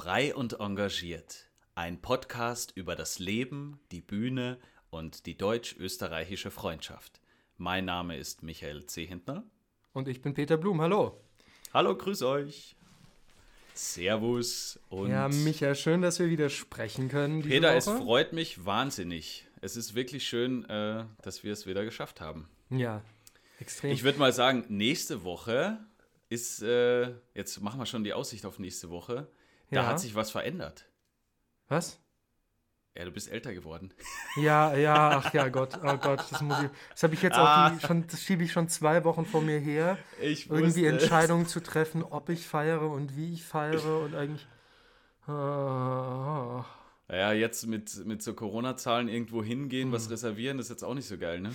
Frei und engagiert. Ein Podcast über das Leben, die Bühne und die deutsch-österreichische Freundschaft. Mein Name ist Michael Zehentner. Und ich bin Peter Blum. Hallo. Hallo, grüß euch. Servus und Ja, Micha, schön, dass wir wieder sprechen können. Peter, Woche. es freut mich wahnsinnig. Es ist wirklich schön, äh, dass wir es wieder geschafft haben. Ja, extrem. Ich würde mal sagen, nächste Woche ist, äh, jetzt machen wir schon die Aussicht auf nächste Woche. Da Ja. hat sich was verändert. Was? Ja, du bist älter geworden. Ja, ja, ach ja, Gott, oh Gott, das muss ich. Das habe ich jetzt Ah. auch schon, das schiebe ich schon zwei Wochen vor mir her, Ich irgendwie wusste es. Entscheidungen zu treffen, ob ich feiere und wie ich feiere und eigentlich. Ah, Ja, jetzt mit, mit so Corona-Zahlen irgendwo hingehen, Hm. was reservieren, ist jetzt auch nicht so geil, ne?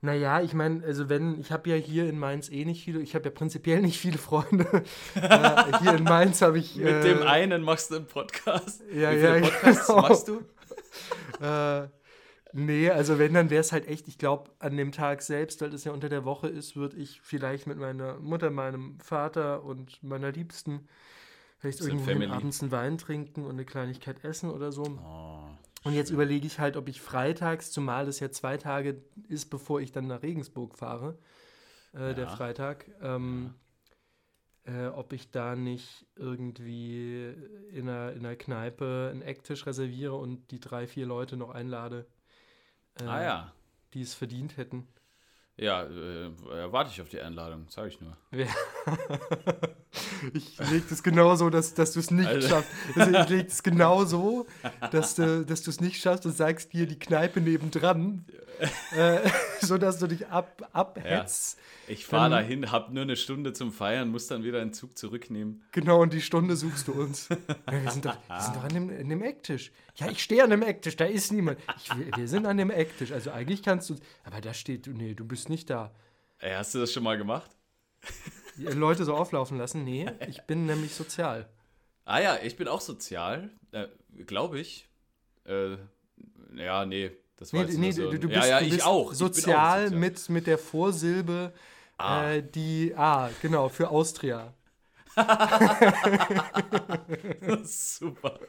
Naja, ich meine, also wenn, ich habe ja hier in Mainz eh nicht viele, ich habe ja prinzipiell nicht viele Freunde. äh, hier in Mainz habe ich. Mit äh, dem einen machst du einen Podcast. Ja, Wie viele ja, Podcasts genau. machst du? Äh, nee, also wenn, dann wäre es halt echt, ich glaube, an dem Tag selbst, weil es ja unter der Woche ist, würde ich vielleicht mit meiner Mutter, meinem Vater und meiner Liebsten vielleicht irgendwo abends einen Wein trinken und eine Kleinigkeit essen oder so. Oh, Und jetzt überlege ich halt, ob ich freitags, zumal es ja zwei Tage ist, bevor ich dann nach Regensburg fahre, äh, der Ja. Freitag, ähm, äh, ob ich da nicht irgendwie in einer, in einer Kneipe einen Ecktisch reserviere und die drei, vier Leute noch einlade, äh, ah ja. die es verdient hätten. Ja, äh, warte ich auf die Einladung, sage ich nur. Ja. ich lege das genau so, dass, dass du es nicht Also- schaffst. Also ich lege es genau so, dass du dass du es nicht schaffst und sagst dir die Kneipe nebendran, äh, sodass du dich ab, abhetzt. Ich fahre dahin, hab nur eine Stunde zum Feiern, muss dann wieder einen Zug zurücknehmen. Genau, und die Stunde suchst du uns. Ja, wir, sind doch, wir sind doch an dem, an dem Ecktisch. Ja, ich stehe an dem Ecktisch, da ist niemand. Ich, wir, wir sind an dem Ecktisch. Also eigentlich kannst du. Aber da steht, nee, du bist nicht da. Ey, hast du das schon mal gemacht? Leute so auflaufen lassen? Nee, ich bin nämlich sozial. Ah ja, ich bin auch sozial, äh, glaube ich. Äh, ja, nee, das war Nee, jetzt nee so. du, du ja, bist, ja, du ich bist auch. Ich bin auch sozial, sozial. Mit, mit der Vorsilbe, Ah. äh, die A, genau, für Austria. Super.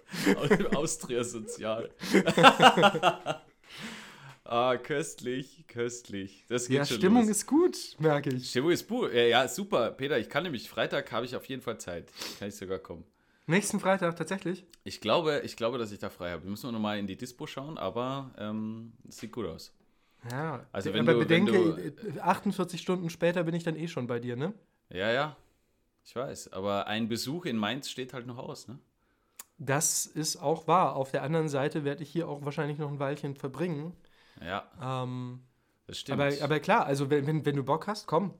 Austria sozial. ah, köstlich, köstlich. Das geht Ja, schon Stimmung los. ist gut, merke ich. Stimmung ist pur. Ja, ja, super. Peter, ich kann nämlich, Freitag habe ich auf jeden Fall Zeit. Kann ich sogar kommen. Nächsten Freitag tatsächlich. Ich glaube, ich glaube, dass ich da frei habe. Wir müssen nochmal in die Dispo schauen, aber ähm, es sieht gut aus. Ja, Also wenn aber du- wenn bedenke, äh, 48 Stunden später bin ich dann eh schon bei dir, ne? Ja, ja. Ich weiß. Aber ein Besuch in Mainz steht halt noch aus, ne? Das ist auch wahr. Auf der anderen Seite werde ich hier auch wahrscheinlich noch ein Weilchen verbringen. Ja, Ähm, das stimmt. aber, aber klar, also wenn, wenn, wenn du Bock hast, komm.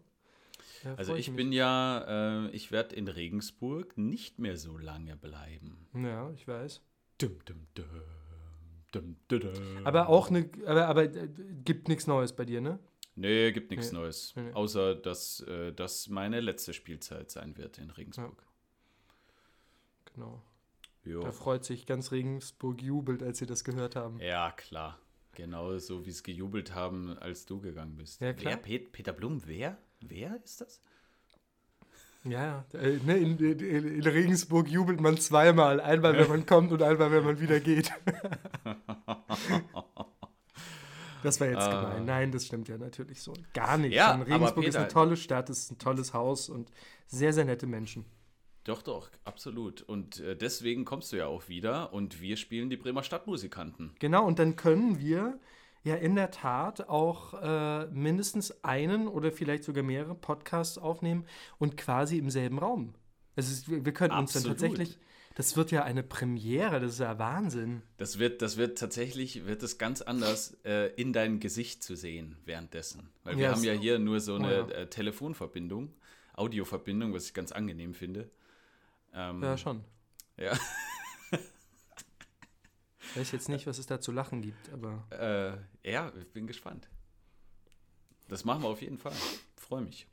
Da also ich mich. bin ja, äh, ich werde in Regensburg nicht mehr so lange bleiben. Ja, ich weiß. Dum, dum, dum. Aber auch eine, aber, aber äh, gibt nichts Neues bei dir, ne? Nee, gibt nichts Nee. Neues. Nee, nee. Außer, dass äh, das meine letzte Spielzeit sein wird in Regensburg. Genau. Jo. Da freut sich ganz Regensburg jubelt, als sie das gehört haben. Ja, klar. Genau so, wie es gejubelt haben, als du gegangen bist. Ja, klar. Wer? Pet Peter Blum? Wer? Wer ist das? Ja, ja. Äh, ne, in, in, in Regensburg jubelt man zweimal. Einmal, wenn man kommt und einmal, wenn man wieder geht. Das war jetzt Ah. gemein. Nein, das stimmt ja natürlich so. Gar nicht. Ja, Regensburg ist Peter- eine tolle Stadt, ist ein tolles Haus und sehr, sehr nette Menschen. Doch, doch, absolut. Und äh, deswegen kommst du ja auch wieder und wir spielen die Bremer Stadtmusikanten. Genau, und dann können wir ja in der Tat auch äh, mindestens einen oder vielleicht sogar mehrere Podcasts aufnehmen und quasi im selben Raum. Also wir könnten uns dann tatsächlich, das wird ja eine Premiere, das ist ja Wahnsinn. Das wird, das wird tatsächlich, wird es ganz anders äh, in dein Gesicht zu sehen währenddessen. Weil wir Ja, haben ja hier nur so eine Oh ja. äh, Telefonverbindung, Audioverbindung, was ich ganz angenehm finde. Ähm, Ja, schon. ja. Ich weiß jetzt nicht, was es da zu lachen gibt, aber Äh, ja, ich bin gespannt. Das machen wir auf jeden Fall. Freue mich.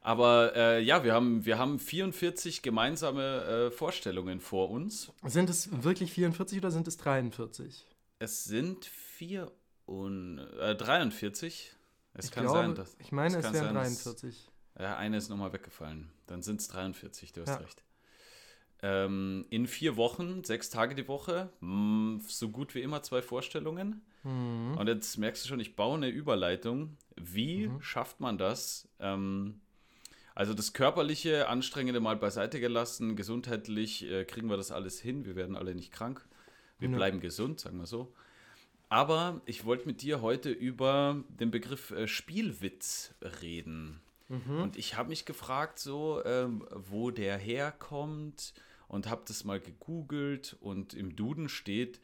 Aber äh, ja, wir haben, wir haben 44 gemeinsame äh, Vorstellungen vor uns. sind es wirklich 44 oder sind es 43? Es sind vier und, äh, 43. Es Ich kann glaube, sein, dass. ich meine, es es wären sein, dass- 43. Ja, eine ist nochmal weggefallen. Dann sind es 43, du hast Ja. recht. Ähm, in vier Wochen, sechs Tage die Woche, mh, so gut wie immer zwei Vorstellungen. Mhm. Und jetzt merkst du schon, ich baue eine Überleitung. Wie mhm. schafft man das? Ähm, also das körperliche, anstrengende mal beiseite gelassen, gesundheitlich äh, kriegen wir das alles hin. Wir werden alle nicht krank. Wir ja. bleiben gesund, sagen wir so. Aber ich wollte mit dir heute über den Begriff äh, Spielwitz reden. Mhm. Und ich habe mich gefragt, so, ähm, wo der herkommt und habe das mal gegoogelt und im Duden steht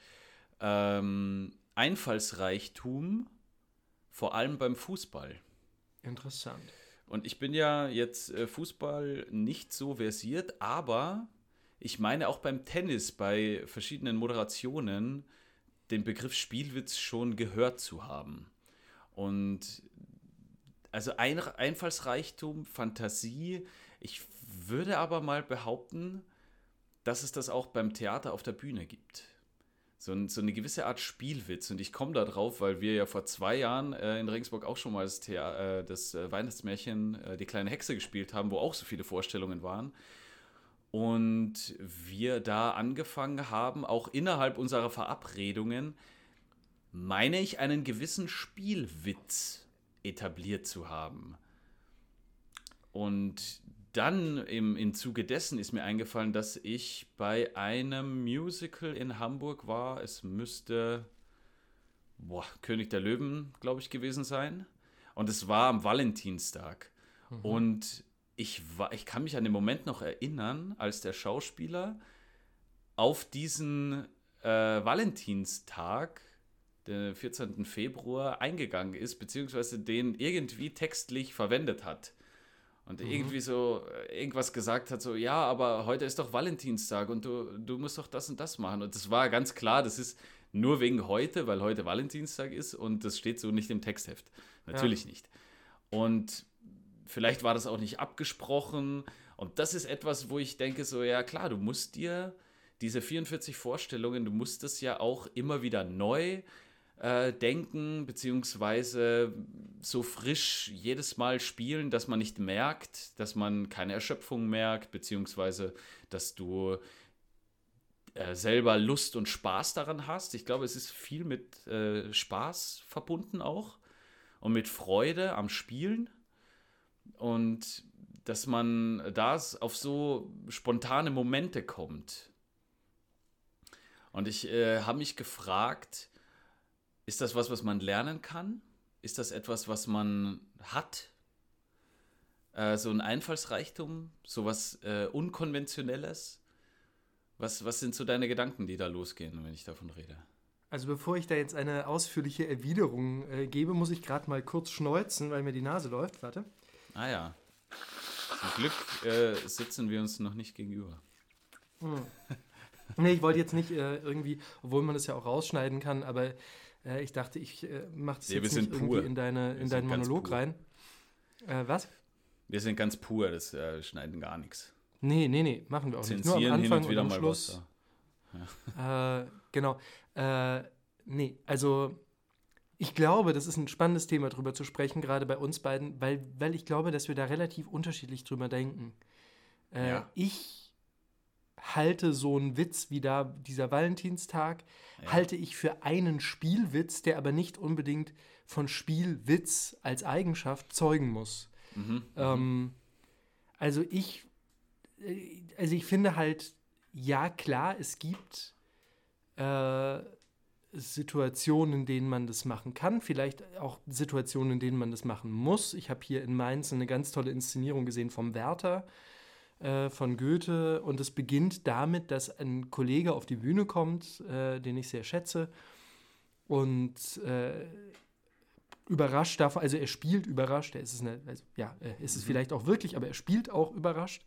ähm, Einfallsreichtum, vor allem beim Fußball. Interessant. Und ich bin ja jetzt äh, Fußball nicht so versiert, aber ich meine auch beim Tennis, bei verschiedenen Moderationen, den Begriff Spielwitz schon gehört zu haben. Und also ein, Einfallsreichtum, Fantasie. Ich würde aber mal behaupten, dass es das auch beim Theater auf der Bühne gibt. So, ein, so eine gewisse Art Spielwitz. Und ich komme da drauf, weil wir ja vor zwei Jahren äh, in Regensburg auch schon mal das, Thea äh, das äh, Weihnachtsmärchen äh, Die kleine Hexe gespielt haben, wo auch so viele Vorstellungen waren. Und wir da angefangen haben, auch innerhalb unserer Verabredungen, meine ich, einen gewissen Spielwitz etabliert zu haben. Und dann im, im Zuge dessen ist mir eingefallen, dass ich bei einem Musical in Hamburg war. Es müsste boah, König der Löwen, glaube ich, gewesen sein. Und es war am Valentinstag. Mhm. Und ich, war, ich kann mich an den Moment noch erinnern, als der Schauspieler auf diesen äh, Valentinstag, den 14. Februar, eingegangen ist, beziehungsweise den irgendwie textlich verwendet hat. Und mhm. irgendwie so äh, irgendwas gesagt hat, so, ja, aber heute ist doch Valentinstag und du, du musst doch das und das machen. Und das war ganz klar, das ist nur wegen heute, weil heute Valentinstag ist und das steht so nicht im Textheft. Natürlich ja. nicht. Und vielleicht war das auch nicht abgesprochen. Und das ist etwas, wo ich denke, so, ja klar, du musst dir diese 44 Vorstellungen, du musst das ja auch immer wieder neu äh, denken, beziehungsweise so frisch jedes Mal spielen, dass man nicht merkt, dass man keine Erschöpfung merkt, beziehungsweise dass du äh, selber Lust und Spaß daran hast. Ich glaube, es ist viel mit äh, Spaß verbunden auch und mit Freude am Spielen und dass man da auf so spontane Momente kommt. Und ich äh, habe mich gefragt, ist das was, was man lernen kann? Ist das etwas, was man hat? Äh, so ein Einfallsreichtum, so was äh, Unkonventionelles? Was, was sind so deine Gedanken, die da losgehen, wenn ich davon rede? Also bevor ich da jetzt eine ausführliche Erwiderung äh, gebe, muss ich gerade mal kurz schneuzen, weil mir die Nase läuft. Warte. Ah ja. Zum Glück äh, sitzen wir uns noch nicht gegenüber. Hm. Nee, ich wollte jetzt nicht äh, irgendwie, obwohl man das ja auch rausschneiden kann, aber äh, ich dachte, ich äh, mache das nee, jetzt nicht irgendwie in, deine, in deinen Monolog rein. Äh, was? Wir sind ganz pur, das äh, schneiden gar nichts. Nee, nee, nee, machen wir auch Zensieren nicht. Nur am Anfang hin und wieder und am Schluss. Ja. Äh, genau. Äh, nee, also ich glaube, das ist ein spannendes Thema, darüber zu sprechen, gerade bei uns beiden, weil, weil ich glaube, dass wir da relativ unterschiedlich drüber denken. Äh, ja. Ich halte so einen Witz wie da dieser Valentinstag, ja. halte ich für einen Spielwitz, der aber nicht unbedingt von Spielwitz als Eigenschaft zeugen muss. Mhm. Ähm, also ich, äh, also ich finde halt, ja klar, es gibt äh, Situationen, in denen man das machen kann, vielleicht auch Situationen, in denen man das machen muss. Ich habe hier in Mainz eine ganz tolle Inszenierung gesehen vom Werther äh, von Goethe. Und es beginnt damit, dass ein Kollege auf die Bühne kommt, äh, den ich sehr schätze. Und äh, überrascht davon, also er spielt überrascht, er ist es, eine, also, ja, ist es mhm. vielleicht auch wirklich, aber er spielt auch überrascht,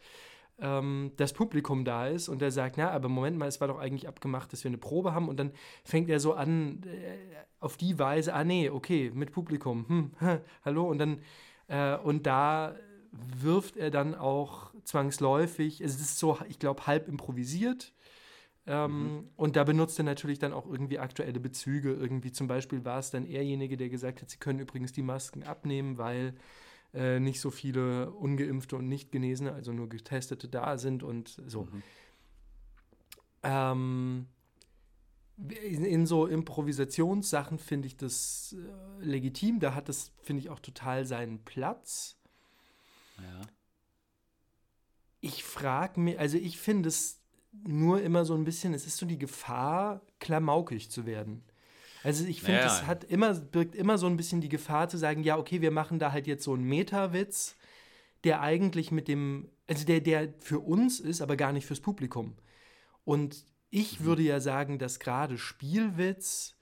ähm, das Publikum da ist. Und er sagt, na, aber Moment mal, es war doch eigentlich abgemacht, dass wir eine Probe haben. Und dann fängt er so an, äh, auf die Weise, ah nee, okay, mit Publikum, hm, hallo. Und dann, äh, und da wirft er dann auch zwangsläufig, es ist so, ich glaube, halb improvisiert. Ähm, mhm. Und da benutzt er natürlich dann auch irgendwie aktuelle Bezüge. Irgendwie zum Beispiel war es dann erjenige, der gesagt hat, sie können übrigens die Masken abnehmen, weil äh, nicht so viele ungeimpfte und nicht Genesene, also nur Getestete da sind und so. Mhm. Ähm, in, in, so Improvisationssachen finde ich das äh, legitim. Da hat das, finde ich, auch total seinen Platz. Ja. Ich frage mich, also ich finde es nur immer so ein bisschen, es ist so die Gefahr, klamaukig zu werden. Also ich finde, es hat immer, birgt immer so ein bisschen die Gefahr zu sagen, ja, okay, wir machen da halt jetzt so einen Meta-Witz, der eigentlich mit dem, also der, der für uns ist, aber gar nicht fürs Publikum. Und ich mhm. würde ja sagen, dass gerade Spielwitz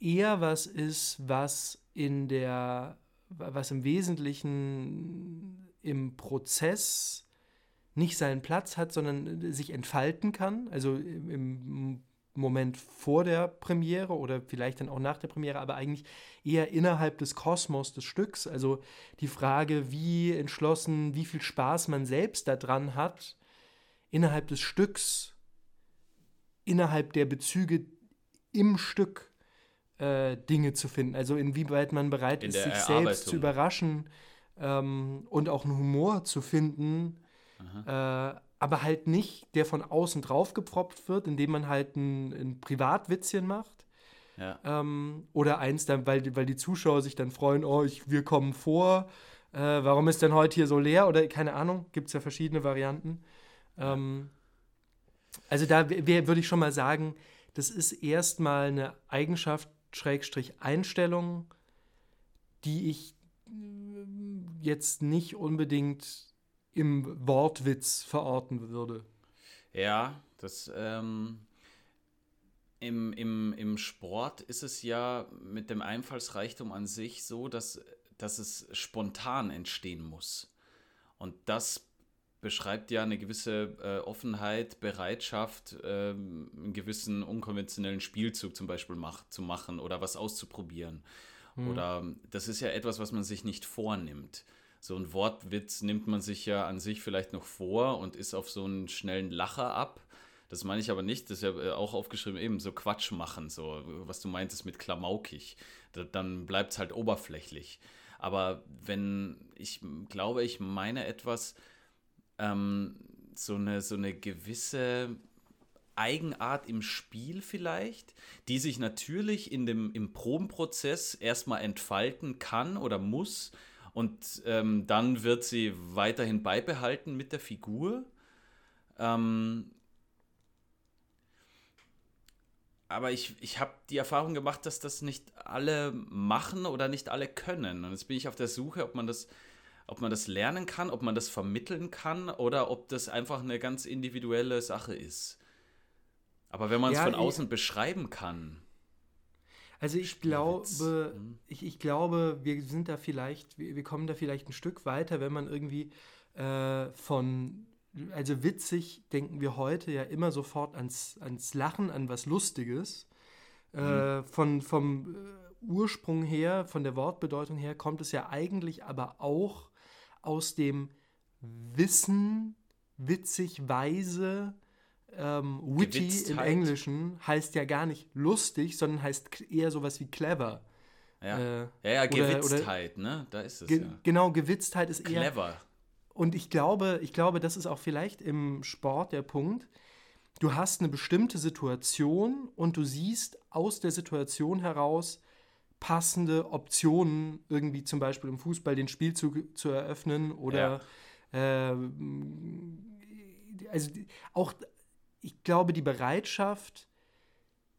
eher was ist, was in der, was im Wesentlichen im Prozess nicht seinen Platz hat, sondern sich entfalten kann. Also im Moment vor der Premiere oder vielleicht dann auch nach der Premiere, aber eigentlich eher innerhalb des Kosmos des Stücks. Also die Frage, wie entschlossen, wie viel Spaß man selbst daran hat, innerhalb des Stücks innerhalb der Bezüge im Stück äh, Dinge zu finden. Also inwieweit man bereit In ist, sich selbst zu überraschen ähm, und auch einen Humor zu finden, äh, aber halt nicht, der von außen drauf gepfropft wird, indem man halt ein, ein Privatwitzchen macht. Ja. Ähm, oder eins dann, weil, weil die Zuschauer sich dann freuen, oh, ich, wir kommen vor, äh, warum ist denn heute hier so leer? Oder keine Ahnung, gibt es ja verschiedene Varianten. Ähm, also da würde ich schon mal sagen, das ist erstmal eine Eigenschaft, Schrägstrich Einstellung, die ich jetzt nicht unbedingt im Wortwitz verorten würde. Ja, das ähm, im, im, im Sport ist es ja mit dem Einfallsreichtum an sich so, dass, dass es spontan entstehen muss. Und das beschreibt ja eine gewisse äh, Offenheit, Bereitschaft, äh, einen gewissen unkonventionellen Spielzug zum Beispiel mach, zu machen oder was auszuprobieren. Mhm. Oder das ist ja etwas, was man sich nicht vornimmt. So ein Wortwitz nimmt man sich ja an sich vielleicht noch vor und ist auf so einen schnellen Lacher ab. Das meine ich aber nicht, das ist ja äh, auch aufgeschrieben, eben so Quatsch machen, so was du meintest mit Klamaukig. Da, dann bleibt es halt oberflächlich. Aber wenn ich glaube, ich meine etwas, ähm, so, eine, so eine gewisse Eigenart im Spiel vielleicht, die sich natürlich in dem, im Probenprozess erstmal entfalten kann oder muss und ähm, dann wird sie weiterhin beibehalten mit der Figur. Ähm, aber ich, ich habe die Erfahrung gemacht, dass das nicht alle machen oder nicht alle können. Und jetzt bin ich auf der Suche, ob man das ob man das lernen kann, ob man das vermitteln kann oder ob das einfach eine ganz individuelle Sache ist. Aber wenn man es ja, von außen ich, beschreiben kann. Also ich glaube, hm. ich, ich glaube, wir sind da vielleicht, wir, wir kommen da vielleicht ein Stück weiter, wenn man irgendwie äh, von, also witzig denken wir heute ja immer sofort ans, ans Lachen, an was Lustiges. Äh, hm. von, vom äh, Ursprung her, von der Wortbedeutung her, kommt es ja eigentlich aber auch aus dem Wissen, witzig, weise, ähm, witty im Englischen heißt ja gar nicht lustig, sondern heißt eher sowas wie clever. Ja, äh, ja, ja Gewitztheit, oder, ne? Da ist es ge ja. Genau, Gewitztheit ist eher. Clever. Und ich glaube, ich glaube, das ist auch vielleicht im Sport der Punkt. Du hast eine bestimmte Situation und du siehst aus der Situation heraus, passende Optionen, irgendwie zum Beispiel im Fußball den Spielzug zu eröffnen oder ja. äh, also auch, ich glaube, die Bereitschaft,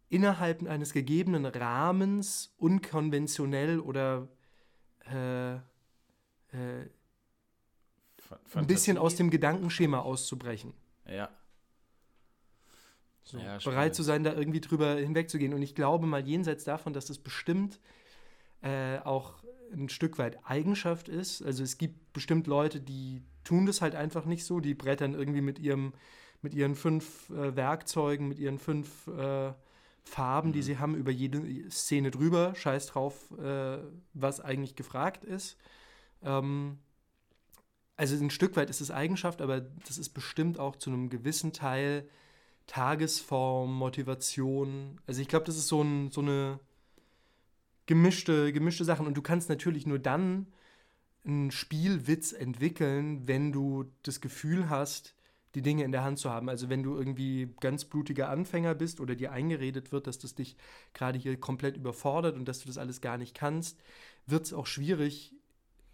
innerhalb eines gegebenen Rahmens unkonventionell oder äh, äh, ein bisschen aus dem Gedankenschema auszubrechen. Ja. So, ja, bereit zu sein, da irgendwie drüber hinwegzugehen. Und ich glaube mal jenseits davon, dass das bestimmt äh, auch ein Stück weit Eigenschaft ist. Also es gibt bestimmt Leute, die tun das halt einfach nicht so. Die brettern irgendwie mit ihrem, mit ihren fünf äh, Werkzeugen, mit ihren fünf äh, Farben, mhm. die sie haben, über jede Szene drüber. Scheiß drauf, äh, was eigentlich gefragt ist. Ähm, also ein Stück weit ist es Eigenschaft, aber das ist bestimmt auch zu einem gewissen Teil Tagesform, Motivation. Also ich glaube, das ist so, ein, so eine gemischte, gemischte Sachen. Und du kannst natürlich nur dann einen Spielwitz entwickeln, wenn du das Gefühl hast, die Dinge in der Hand zu haben. Also wenn du irgendwie ganz blutiger Anfänger bist oder dir eingeredet wird, dass das dich gerade hier komplett überfordert und dass du das alles gar nicht kannst, wird es auch schwierig,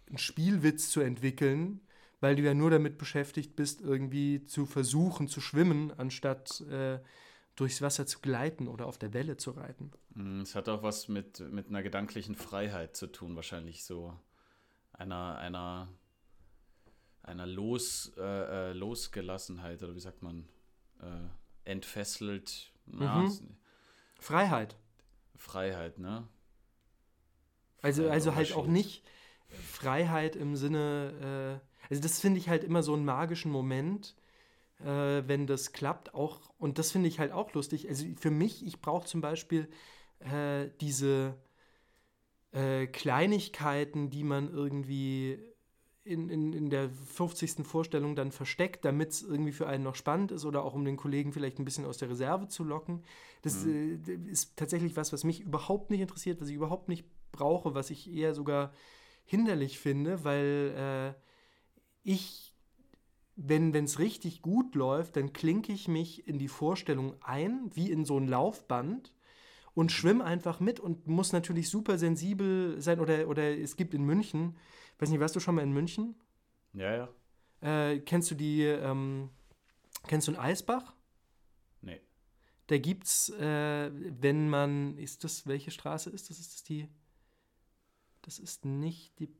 einen Spielwitz zu entwickeln, weil du ja nur damit beschäftigt bist, irgendwie zu versuchen zu schwimmen, anstatt äh, durchs Wasser zu gleiten oder auf der Welle zu reiten. Mm, es hat auch was mit, mit einer gedanklichen Freiheit zu tun, wahrscheinlich so einer, einer, einer Los, äh, äh Losgelassenheit oder wie sagt man, äh, entfesselt. Ja, mhm. Freiheit. Freiheit, ne? Also, also halt auch nicht Freiheit im Sinne, äh, also das finde ich halt immer so einen magischen Moment, äh, wenn das klappt. Auch, und das finde ich halt auch lustig. Also für mich, ich brauche zum Beispiel äh, diese äh, Kleinigkeiten, die man irgendwie in, in, in der 50. Vorstellung dann versteckt, damit es irgendwie für einen noch spannend ist oder auch um den Kollegen vielleicht ein bisschen aus der Reserve zu locken. Das mhm. äh, ist tatsächlich was, was mich überhaupt nicht interessiert, was ich überhaupt nicht brauche, was ich eher sogar hinderlich finde, weil äh, ich, wenn es richtig gut läuft, dann klinke ich mich in die Vorstellung ein, wie in so ein Laufband und schwimme einfach mit und muss natürlich super sensibel sein. Oder, oder es gibt in München, weiß nicht, warst du schon mal in München? Ja, ja. Äh, kennst du die, ähm, kennst du einen Eisbach? Nee. Da gibt's, äh, wenn man, ist das, welche Straße ist das? Ist das die, das ist nicht die,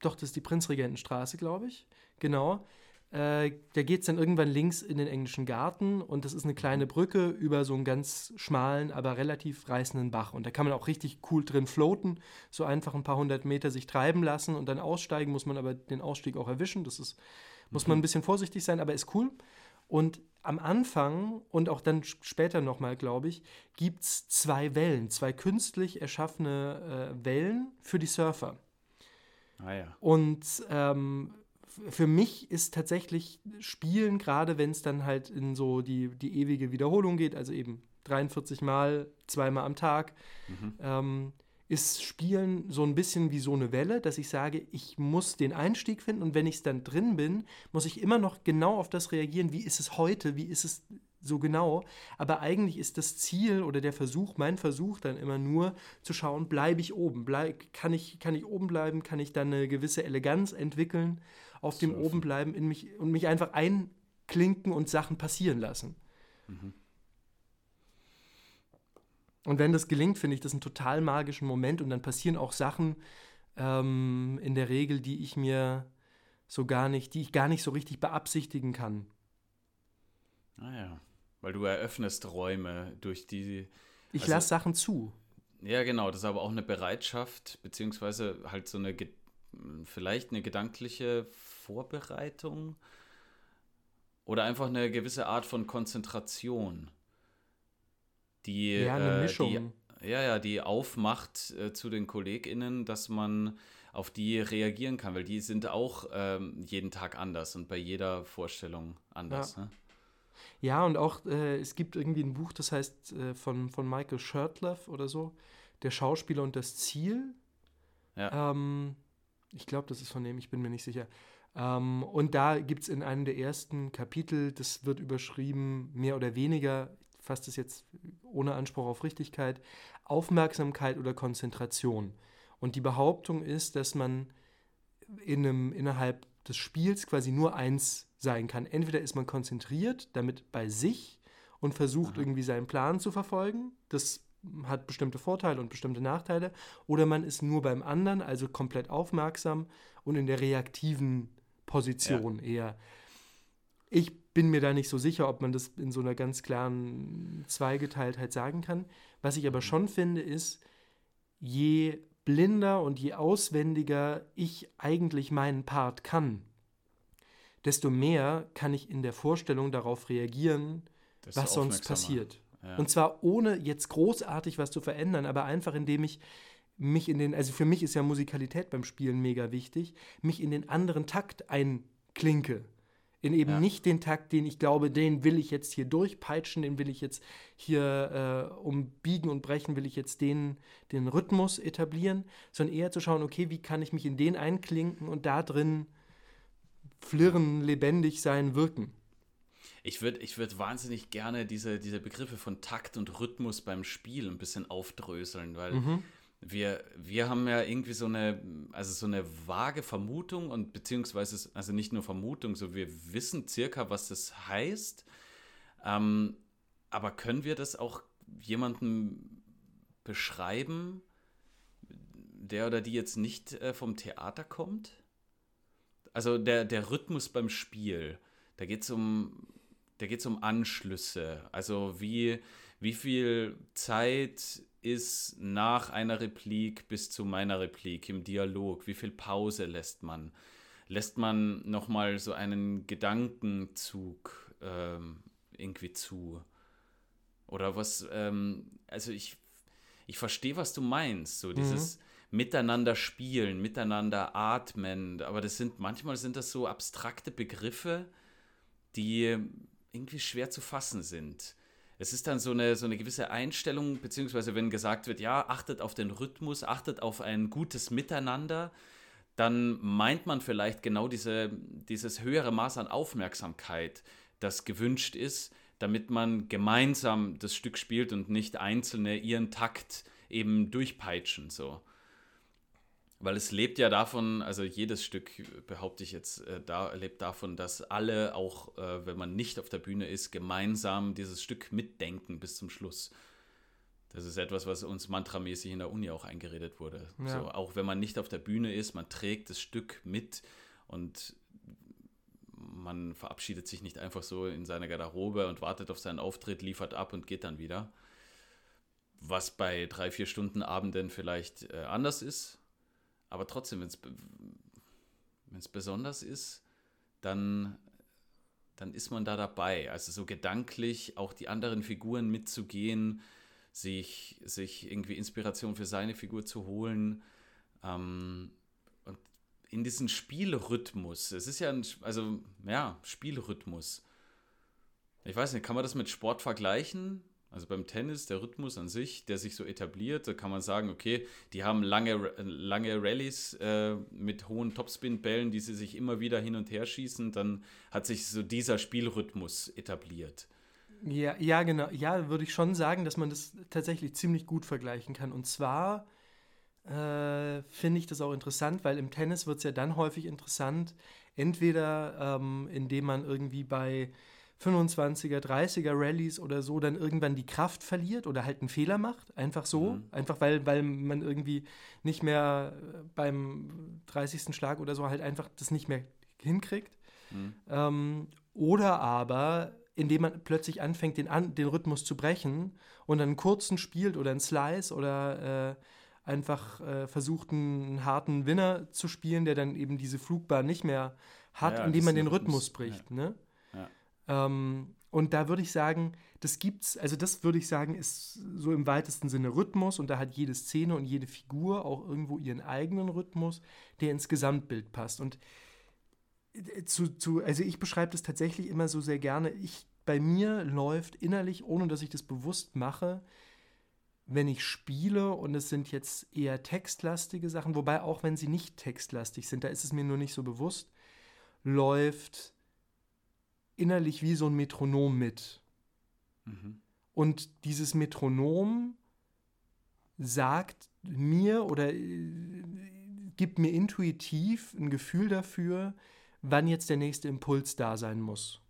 doch, das ist die Prinzregentenstraße, glaube ich. Genau. Äh, da geht es dann irgendwann links in den englischen Garten und das ist eine kleine Brücke über so einen ganz schmalen, aber relativ reißenden Bach. Und da kann man auch richtig cool drin floaten, so einfach ein paar hundert Meter sich treiben lassen und dann aussteigen, muss man aber den Ausstieg auch erwischen. Das ist, muss man mhm. ein bisschen vorsichtig sein, aber ist cool. Und am Anfang und auch dann später nochmal, glaube ich, gibt es zwei Wellen, zwei künstlich erschaffene äh, Wellen für die Surfer. Ah ja. Und ähm, für mich ist tatsächlich Spielen, gerade wenn es dann halt in so die, die ewige Wiederholung geht, also eben 43 Mal, zweimal am Tag, mhm. ähm, ist Spielen so ein bisschen wie so eine Welle, dass ich sage, ich muss den Einstieg finden und wenn ich es dann drin bin, muss ich immer noch genau auf das reagieren, wie ist es heute, wie ist es so genau. Aber eigentlich ist das Ziel oder der Versuch, mein Versuch dann immer nur zu schauen, bleibe ich oben, bleib, kann, ich, kann ich oben bleiben, kann ich dann eine gewisse Eleganz entwickeln auf dem Surfen. oben bleiben in mich und mich einfach einklinken und Sachen passieren lassen. Mhm. Und wenn das gelingt, finde ich das einen total magischen Moment und dann passieren auch Sachen ähm, in der Regel, die ich mir so gar nicht, die ich gar nicht so richtig beabsichtigen kann. Ah ja, weil du eröffnest Räume durch die. Ich also, lasse Sachen zu. Ja, genau, das ist aber auch eine Bereitschaft, beziehungsweise halt so eine, vielleicht eine gedankliche Vorbereitung oder einfach eine gewisse Art von Konzentration, die, ja, eine Mischung. Die, ja, ja, die aufmacht äh, zu den KollegInnen, dass man auf die reagieren kann, weil die sind auch ähm, jeden Tag anders und bei jeder Vorstellung anders. Ja. Ne? Ja, und auch, äh, es gibt irgendwie ein Buch, das heißt äh, von, von Michael Shirtleff oder so, Der Schauspieler und das Ziel. Ja. Ähm, ich glaube, das ist von dem, ich bin mir nicht sicher. Ähm, und da gibt es in einem der ersten Kapitel, das wird überschrieben, mehr oder weniger, ich fasse das jetzt ohne Anspruch auf Richtigkeit, Aufmerksamkeit oder Konzentration. Und die Behauptung ist, dass man in einem, innerhalb des Spiels quasi nur eins sein kann. Entweder ist man konzentriert, damit bei sich und versucht Aha. irgendwie seinen Plan zu verfolgen. Das hat bestimmte Vorteile und bestimmte Nachteile. Oder man ist nur beim anderen, also komplett aufmerksam und in der reaktiven Position ja. eher. Ich bin mir da nicht so sicher, ob man das in so einer ganz klaren Zweigeteiltheit sagen kann. Was ich aber mhm. schon finde, ist, je blinder und je auswendiger ich eigentlich meinen Part kann, desto mehr kann ich in der Vorstellung darauf reagieren, was sonst passiert. Ja. Und zwar ohne jetzt großartig was zu verändern, aber einfach indem ich mich in den, also für mich ist ja Musikalität beim Spielen mega wichtig, mich in den anderen Takt einklinke. In eben ja. nicht den Takt, den ich glaube, den will ich jetzt hier durchpeitschen, den will ich jetzt hier äh, umbiegen und brechen, will ich jetzt den, den Rhythmus etablieren, sondern eher zu schauen, okay, wie kann ich mich in den einklinken und da drin flirren, lebendig sein, wirken. Ich würde ich würd wahnsinnig gerne diese, diese Begriffe von Takt und Rhythmus beim Spiel ein bisschen aufdröseln, weil mhm. wir, wir haben ja irgendwie so eine, also so eine vage Vermutung und beziehungsweise, also nicht nur Vermutung, so wir wissen circa, was das heißt. Ähm, aber können wir das auch jemandem beschreiben, der oder die jetzt nicht äh, vom Theater kommt? Also der, der Rhythmus beim Spiel, da geht es um, um Anschlüsse. Also wie, wie viel Zeit ist nach einer Replik bis zu meiner Replik im Dialog? Wie viel Pause lässt man? Lässt man nochmal so einen Gedankenzug ähm, irgendwie zu? Oder was, ähm, also ich, ich verstehe, was du meinst. So mhm. dieses mhm. Miteinander spielen, miteinander atmen. Aber das sind, manchmal sind das so abstrakte Begriffe, die irgendwie schwer zu fassen sind. Es ist dann so eine, so eine gewisse Einstellung, beziehungsweise wenn gesagt wird, ja, achtet auf den Rhythmus, achtet auf ein gutes Miteinander, dann meint man vielleicht genau diese, dieses höhere Maß an Aufmerksamkeit, das gewünscht ist, damit man gemeinsam das Stück spielt und nicht Einzelne ihren Takt eben durchpeitschen so. Weil es lebt ja davon, also jedes Stück, behaupte ich jetzt, äh, da, lebt davon, dass alle, auch äh, wenn man nicht auf der Bühne ist, gemeinsam dieses Stück mitdenken bis zum Schluss. Das ist etwas, was uns mantramäßig in der Uni auch eingeredet wurde. Ja. So, auch wenn man nicht auf der Bühne ist, man trägt das Stück mit und man verabschiedet sich nicht einfach so in seiner Garderobe und wartet auf seinen Auftritt, liefert ab und geht dann wieder. Was bei drei, vier Stunden Abenden vielleicht äh, anders ist. Aber trotzdem, wenn es besonders ist, dann, dann ist man da dabei. Also so gedanklich auch die anderen Figuren mitzugehen, sich, sich irgendwie Inspiration für seine Figur zu holen. Ähm, in diesen Spielrhythmus. Es ist ja ein, also, ja, Spielrhythmus. Ich weiß nicht, kann man das mit Sport vergleichen? Also beim Tennis, der Rhythmus an sich, der sich so etabliert, da kann man sagen, okay, die haben lange, lange Rallyes äh, mit hohen Topspin-Bällen, die sie sich immer wieder hin und her schießen, dann hat sich so dieser Spielrhythmus etabliert. Ja, ja, genau. Ja, würde ich schon sagen, dass man das tatsächlich ziemlich gut vergleichen kann. Und zwar äh, finde ich das auch interessant, weil im Tennis wird es ja dann häufig interessant, entweder ähm, indem man irgendwie bei 25er, 30er Rallyes oder so dann irgendwann die Kraft verliert oder halt einen Fehler macht, einfach so, mhm. einfach weil, weil man irgendwie nicht mehr beim 30. Schlag oder so halt einfach das nicht mehr hinkriegt. Mhm. Ähm, oder aber indem man plötzlich anfängt, den, An den Rhythmus zu brechen und dann einen kurzen spielt oder einen Slice oder äh, einfach äh, versucht, einen harten Winner zu spielen, der dann eben diese Flugbahn nicht mehr hat, ja, indem man den Rhythmus bricht. Ja. Ne? Ähm, und da würde ich sagen, das gibt's, also das würde ich sagen, ist so im weitesten Sinne Rhythmus und da hat jede Szene und jede Figur auch irgendwo ihren eigenen Rhythmus, der ins Gesamtbild passt. Und äh, zu, zu, also ich beschreibe das tatsächlich immer so sehr gerne. Ich, bei mir läuft innerlich, ohne dass ich das bewusst mache, wenn ich spiele und es sind jetzt eher textlastige Sachen, wobei auch wenn sie nicht textlastig sind, da ist es mir nur nicht so bewusst, läuft innerlich wie so ein Metronom mit. Mhm. Und dieses Metronom sagt mir oder äh, gibt mir intuitiv ein Gefühl dafür, wann jetzt der nächste Impuls da sein muss.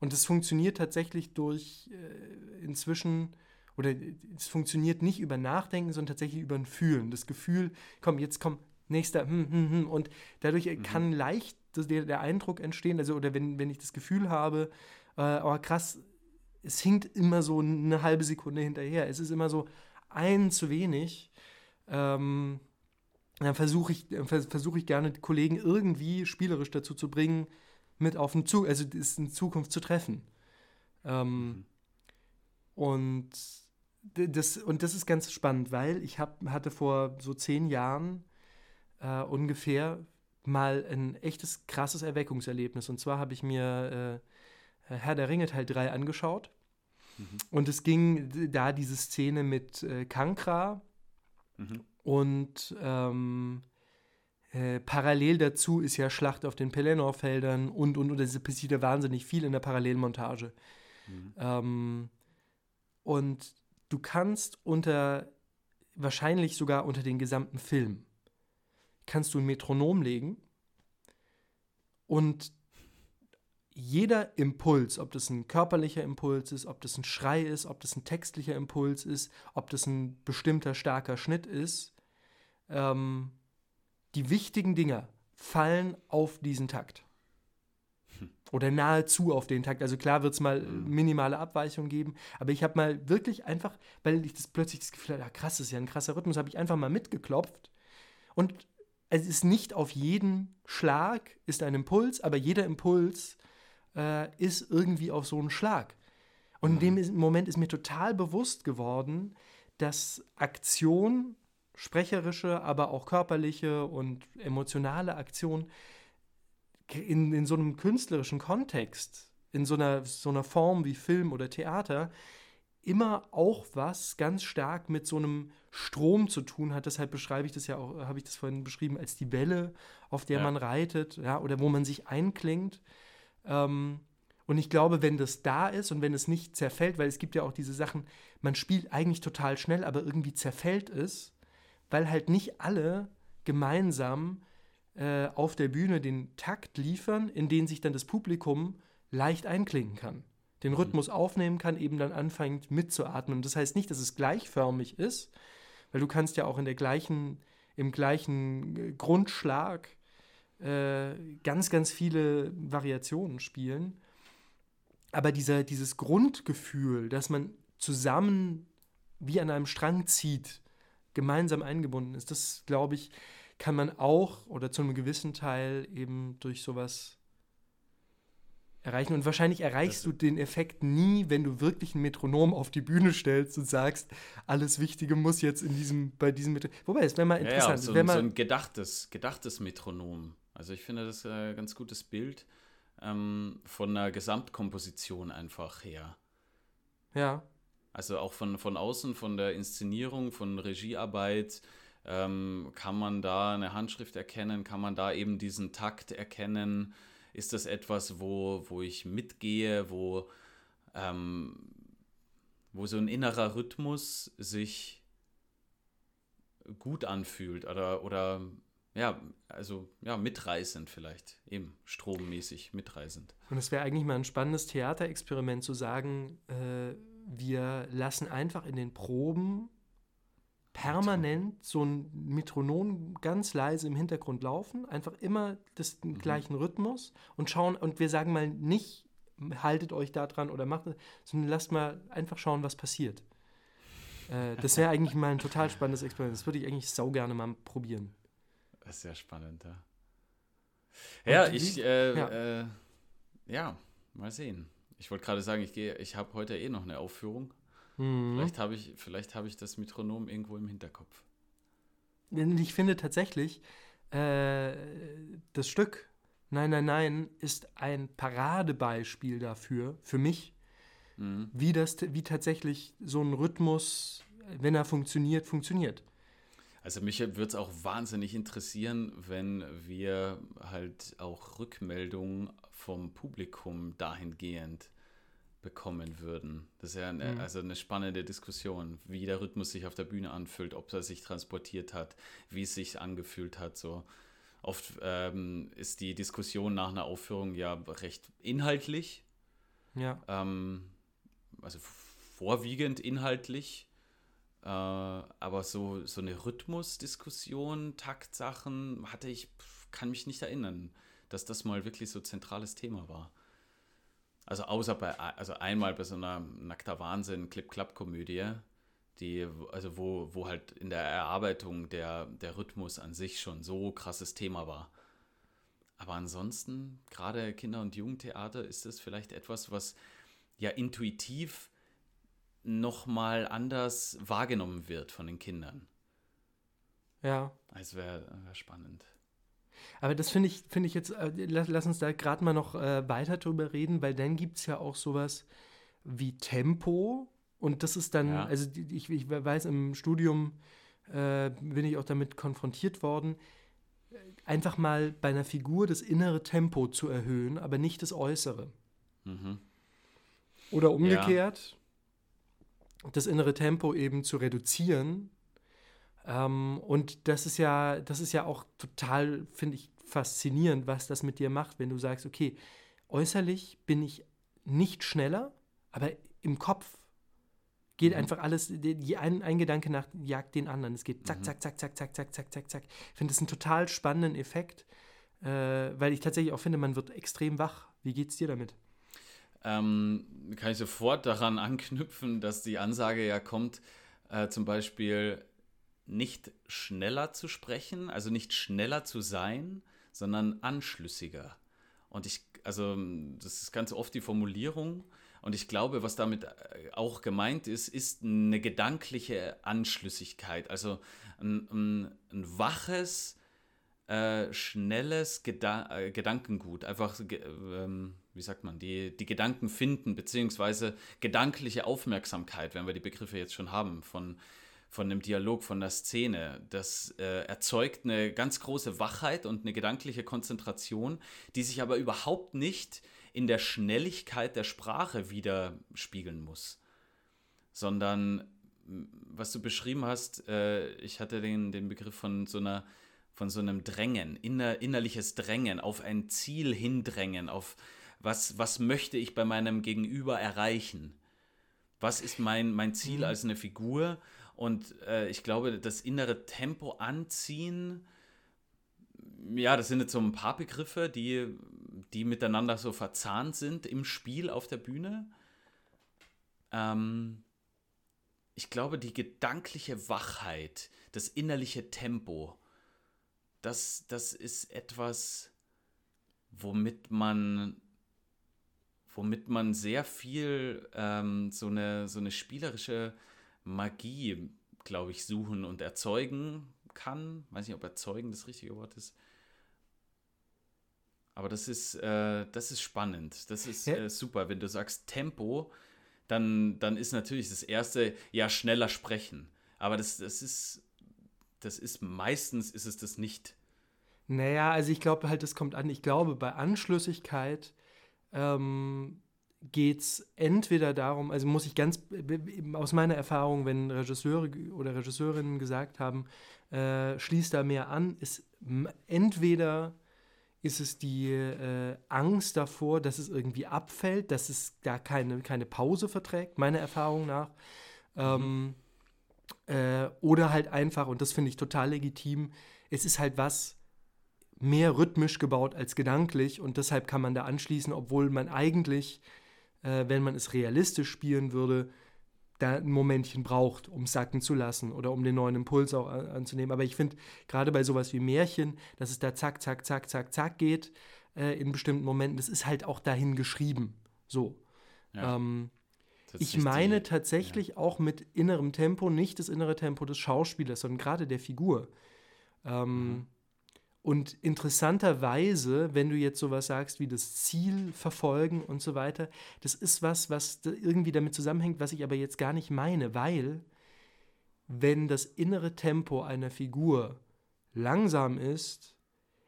Und es funktioniert tatsächlich durch äh, inzwischen oder es funktioniert nicht über Nachdenken, sondern tatsächlich über ein Fühlen. Das Gefühl, komm, jetzt komm, nächster, hm, hm, hm. Und dadurch mhm. kann leicht der, der, Eindruck entstehen, also, oder wenn, wenn ich das Gefühl habe, äh, oh krass, es hinkt immer so eine halbe Sekunde hinterher. Es ist immer so ein zu wenig. Ähm, dann versuche ich, versuch ich gerne, die Kollegen irgendwie spielerisch dazu zu bringen, mit auf den Zug, also es in Zukunft zu treffen. Ähm, mhm. Und das, und das ist ganz spannend, weil ich hab, hatte vor so zehn Jahren äh, ungefähr mal ein echtes krasses Erweckungserlebnis. Und zwar habe ich mir äh, Herr der Ringe Teil 3 angeschaut. Mhm. Und es ging da diese Szene mit äh, Kankra mhm. und ähm, Äh, parallel dazu ist ja Schlacht auf den Pelennor-Feldern und, und, und es passiert ja wahnsinnig viel in der Parallelmontage. Mhm. Ähm, und du kannst unter, wahrscheinlich sogar unter den gesamten Film, kannst du ein Metronom legen und jeder Impuls, ob das ein körperlicher Impuls ist, ob das ein Schrei ist, ob das ein textlicher Impuls ist, ob das ein bestimmter starker Schnitt ist, ähm, die wichtigen Dinger fallen auf diesen Takt. Hm. Oder nahezu auf den Takt. Also klar wird es mal hm. minimale Abweichungen geben, aber ich habe mal wirklich einfach, weil ich das plötzlich das Gefühl hatte, ja, krass, das ist ja ein krasser Rhythmus, habe ich einfach mal mitgeklopft. Und es ist nicht auf jeden Schlag ist ein Impuls, aber jeder Impuls äh, ist irgendwie auf so einen Schlag. Und in dem Moment ist mir total bewusst geworden, dass Aktion, sprecherische, aber auch körperliche und emotionale Aktion in, in so einem künstlerischen Kontext, in so einer, so einer Form wie Film oder Theater, immer auch was ganz stark mit so einem Strom zu tun hat. Deshalb beschreibe ich das ja auch, habe ich das vorhin beschrieben, als die Welle, auf der ja. man reitet, ja, oder wo man sich einklingt. Ähm, und ich glaube, wenn das da ist und wenn es nicht zerfällt, weil es gibt ja auch diese Sachen, man spielt eigentlich total schnell, aber irgendwie zerfällt es, weil halt nicht alle gemeinsam äh, auf der Bühne den Takt liefern, in den sich dann das Publikum leicht einklingen kann. Den mhm. Rhythmus aufnehmen kann, eben dann anfängt mitzuatmen. Das heißt nicht, dass es gleichförmig ist, weil du kannst ja auch in der gleichen, im gleichen äh, Grundschlag äh, ganz, ganz viele Variationen spielen. Aber dieser, dieses Grundgefühl, dass man zusammen wie an einem Strang zieht, gemeinsam eingebunden ist, das glaube ich, kann man auch oder zu einem gewissen Teil eben durch sowas erreichen. Und wahrscheinlich erreichst das du den Effekt nie, wenn du wirklich ein Metronom auf die Bühne stellst und sagst, alles Wichtige muss jetzt in diesem, bei diesem Metronom. Wobei, es wäre mal interessant. Ja, ja, so, wenn so ein gedachtes, gedachtes Metronom. Also ich finde das ein ganz gutes Bild ähm, von der Gesamtkomposition einfach her. Ja. Also auch von, von außen, von der Inszenierung, von Regiearbeit, ähm, kann man da eine Handschrift erkennen, kann man da eben diesen Takt erkennen? Ist das etwas, wo, wo ich mitgehe, wo, ähm, wo so ein innerer Rhythmus sich gut anfühlt oder, oder ja, also ja, mitreißend vielleicht, eben strommäßig mitreißend. Und es wäre eigentlich mal ein spannendes Theaterexperiment zu sagen, äh, wir lassen einfach in den Proben permanent so ein Metronom ganz leise im Hintergrund laufen, einfach immer das, den mhm. gleichen Rhythmus und schauen, und wir sagen mal nicht, haltet euch da dran oder macht, sondern lasst mal einfach schauen, was passiert. Äh, das wäre eigentlich mal ein total spannendes Experiment. Das würde ich eigentlich sau gerne mal probieren. Das ist sehr spannend, ja. Ja, ich, äh, ja. Äh, ja, mal sehen. Ich wollte gerade sagen, ich gehe, ich habe heute eh noch eine Aufführung. Mhm. Vielleicht habe ich, vielleicht habe ich das Metronom irgendwo im Hinterkopf. Ich finde tatsächlich, äh, das Stück Nein, nein, nein ist ein Paradebeispiel dafür, für mich, mhm. wie das, wie tatsächlich so ein Rhythmus, wenn er funktioniert, funktioniert. Also mich würde es auch wahnsinnig interessieren, wenn wir halt auch Rückmeldungen vom Publikum dahingehend bekommen würden. Das ist ja eine, mhm. also eine spannende Diskussion, wie der Rhythmus sich auf der Bühne anfühlt, ob er sich transportiert hat, wie es sich angefühlt hat. So oft ähm, ist die Diskussion nach einer Aufführung ja recht inhaltlich. Ja. Ähm, also vorwiegend inhaltlich. Äh, aber so, so eine Rhythmusdiskussion, Taktsachen hatte ich, kann mich nicht erinnern, dass das mal wirklich so zentrales Thema war. Also außer bei, also einmal bei so einer nackter Wahnsinn Clip-Clap-Komödie, die, also wo, wo halt in der Erarbeitung der, der Rhythmus an sich schon so krasses Thema war. Aber ansonsten, gerade Kinder- und Jugendtheater, ist das vielleicht etwas, was ja intuitiv nochmal anders wahrgenommen wird von den Kindern. Ja. Es wäre wär spannend. Aber das finde ich, finde ich jetzt, äh, lass, lass, uns da gerade mal noch äh, weiter drüber reden, weil dann gibt es ja auch sowas wie Tempo. Und das ist dann, ja. also ich, ich weiß, im Studium äh, bin ich auch damit konfrontiert worden. einfach mal bei einer Figur das innere Tempo zu erhöhen, aber nicht das äußere. Mhm. Oder umgekehrt, das innere Tempo eben zu reduzieren. Ähm, und das ist ja, das ist ja auch total, finde ich, faszinierend, was das mit dir macht, wenn du sagst, okay, äußerlich bin ich nicht schneller, aber im Kopf geht mhm. einfach alles, ein, ein, Gedanke nach jagt den anderen. Es geht zack, mhm. zack, zack, zack, zack, zack, zack, zack, zack. Ich finde das einen total spannenden Effekt, äh, weil ich tatsächlich auch finde, man wird extrem wach. Wie geht's dir damit? Ähm, kann ich sofort daran anknüpfen, dass die Ansage ja kommt, äh, zum Beispiel nicht schneller zu sprechen, also nicht schneller zu sein, sondern anschlüssiger. Und ich, also das ist ganz oft die Formulierung, und ich glaube, was damit äh, auch gemeint ist, ist eine gedankliche Anschlüssigkeit. Also ein, ein, ein waches, äh, schnelles Geda äh, Gedankengut. Einfach, ähm, wie sagt man, die, die Gedanken finden, beziehungsweise gedankliche Aufmerksamkeit, wenn wir die Begriffe jetzt schon haben, von, von einem Dialog, von der Szene. Das äh, erzeugt eine ganz große Wachheit und eine gedankliche Konzentration, die sich aber überhaupt nicht in der Schnelligkeit der Sprache widerspiegeln muss, sondern was du beschrieben hast, äh, ich hatte den, den Begriff von so einer von so einem Drängen, inner, innerliches Drängen, auf ein Ziel hindrängen, auf was, was möchte ich bei meinem Gegenüber erreichen? Was ist mein, mein Ziel mhm. als eine Figur? Und äh, ich glaube, das innere Tempo anziehen, ja, das sind jetzt so ein paar Begriffe, die die miteinander so verzahnt sind im Spiel auf der Bühne. Ähm, ich glaube, die gedankliche Wachheit, das innerliche Tempo, das, das ist etwas, womit man, womit man sehr viel ähm, so, eine, so eine spielerische Magie, glaube ich, suchen und erzeugen kann. Weiß nicht, ob erzeugen das richtige Wort ist. Aber das ist, äh, das ist spannend. Das ist äh, super. Wenn du sagst Tempo, dann, dann ist natürlich das erste, ja, schneller sprechen. Aber das, das ist, das ist meistens ist es das nicht. Naja, also ich glaube halt, das kommt an. Ich glaube, bei Anschlüssigkeit ähm, geht es entweder darum, also muss ich ganz aus meiner Erfahrung, wenn Regisseure oder Regisseurinnen gesagt haben, äh, schließ da mehr an, ist entweder ist es die äh, Angst davor, dass es irgendwie abfällt, dass es da keine, keine Pause verträgt, meiner Erfahrung nach. Ähm, äh, oder halt einfach, und das finde ich total legitim, es ist halt was mehr rhythmisch gebaut als gedanklich und deshalb kann man da anschließen, obwohl man eigentlich, äh, wenn man es realistisch spielen würde, da ein Momentchen braucht, um sacken zu lassen oder um den neuen Impuls auch anzunehmen. Aber ich finde, gerade bei sowas wie Märchen, dass es da zack, zack, zack, zack, zack geht äh, in bestimmten Momenten, das ist halt auch dahin geschrieben. So. Ja. Ähm, ich meine die, tatsächlich ja. auch mit innerem Tempo, nicht das innere Tempo des Schauspielers, sondern gerade der Figur. Ähm, mhm. Und interessanterweise, wenn du jetzt sowas sagst wie das Ziel verfolgen und so weiter, das ist was, was irgendwie damit zusammenhängt, was ich aber jetzt gar nicht meine, weil wenn das innere Tempo einer Figur langsam ist,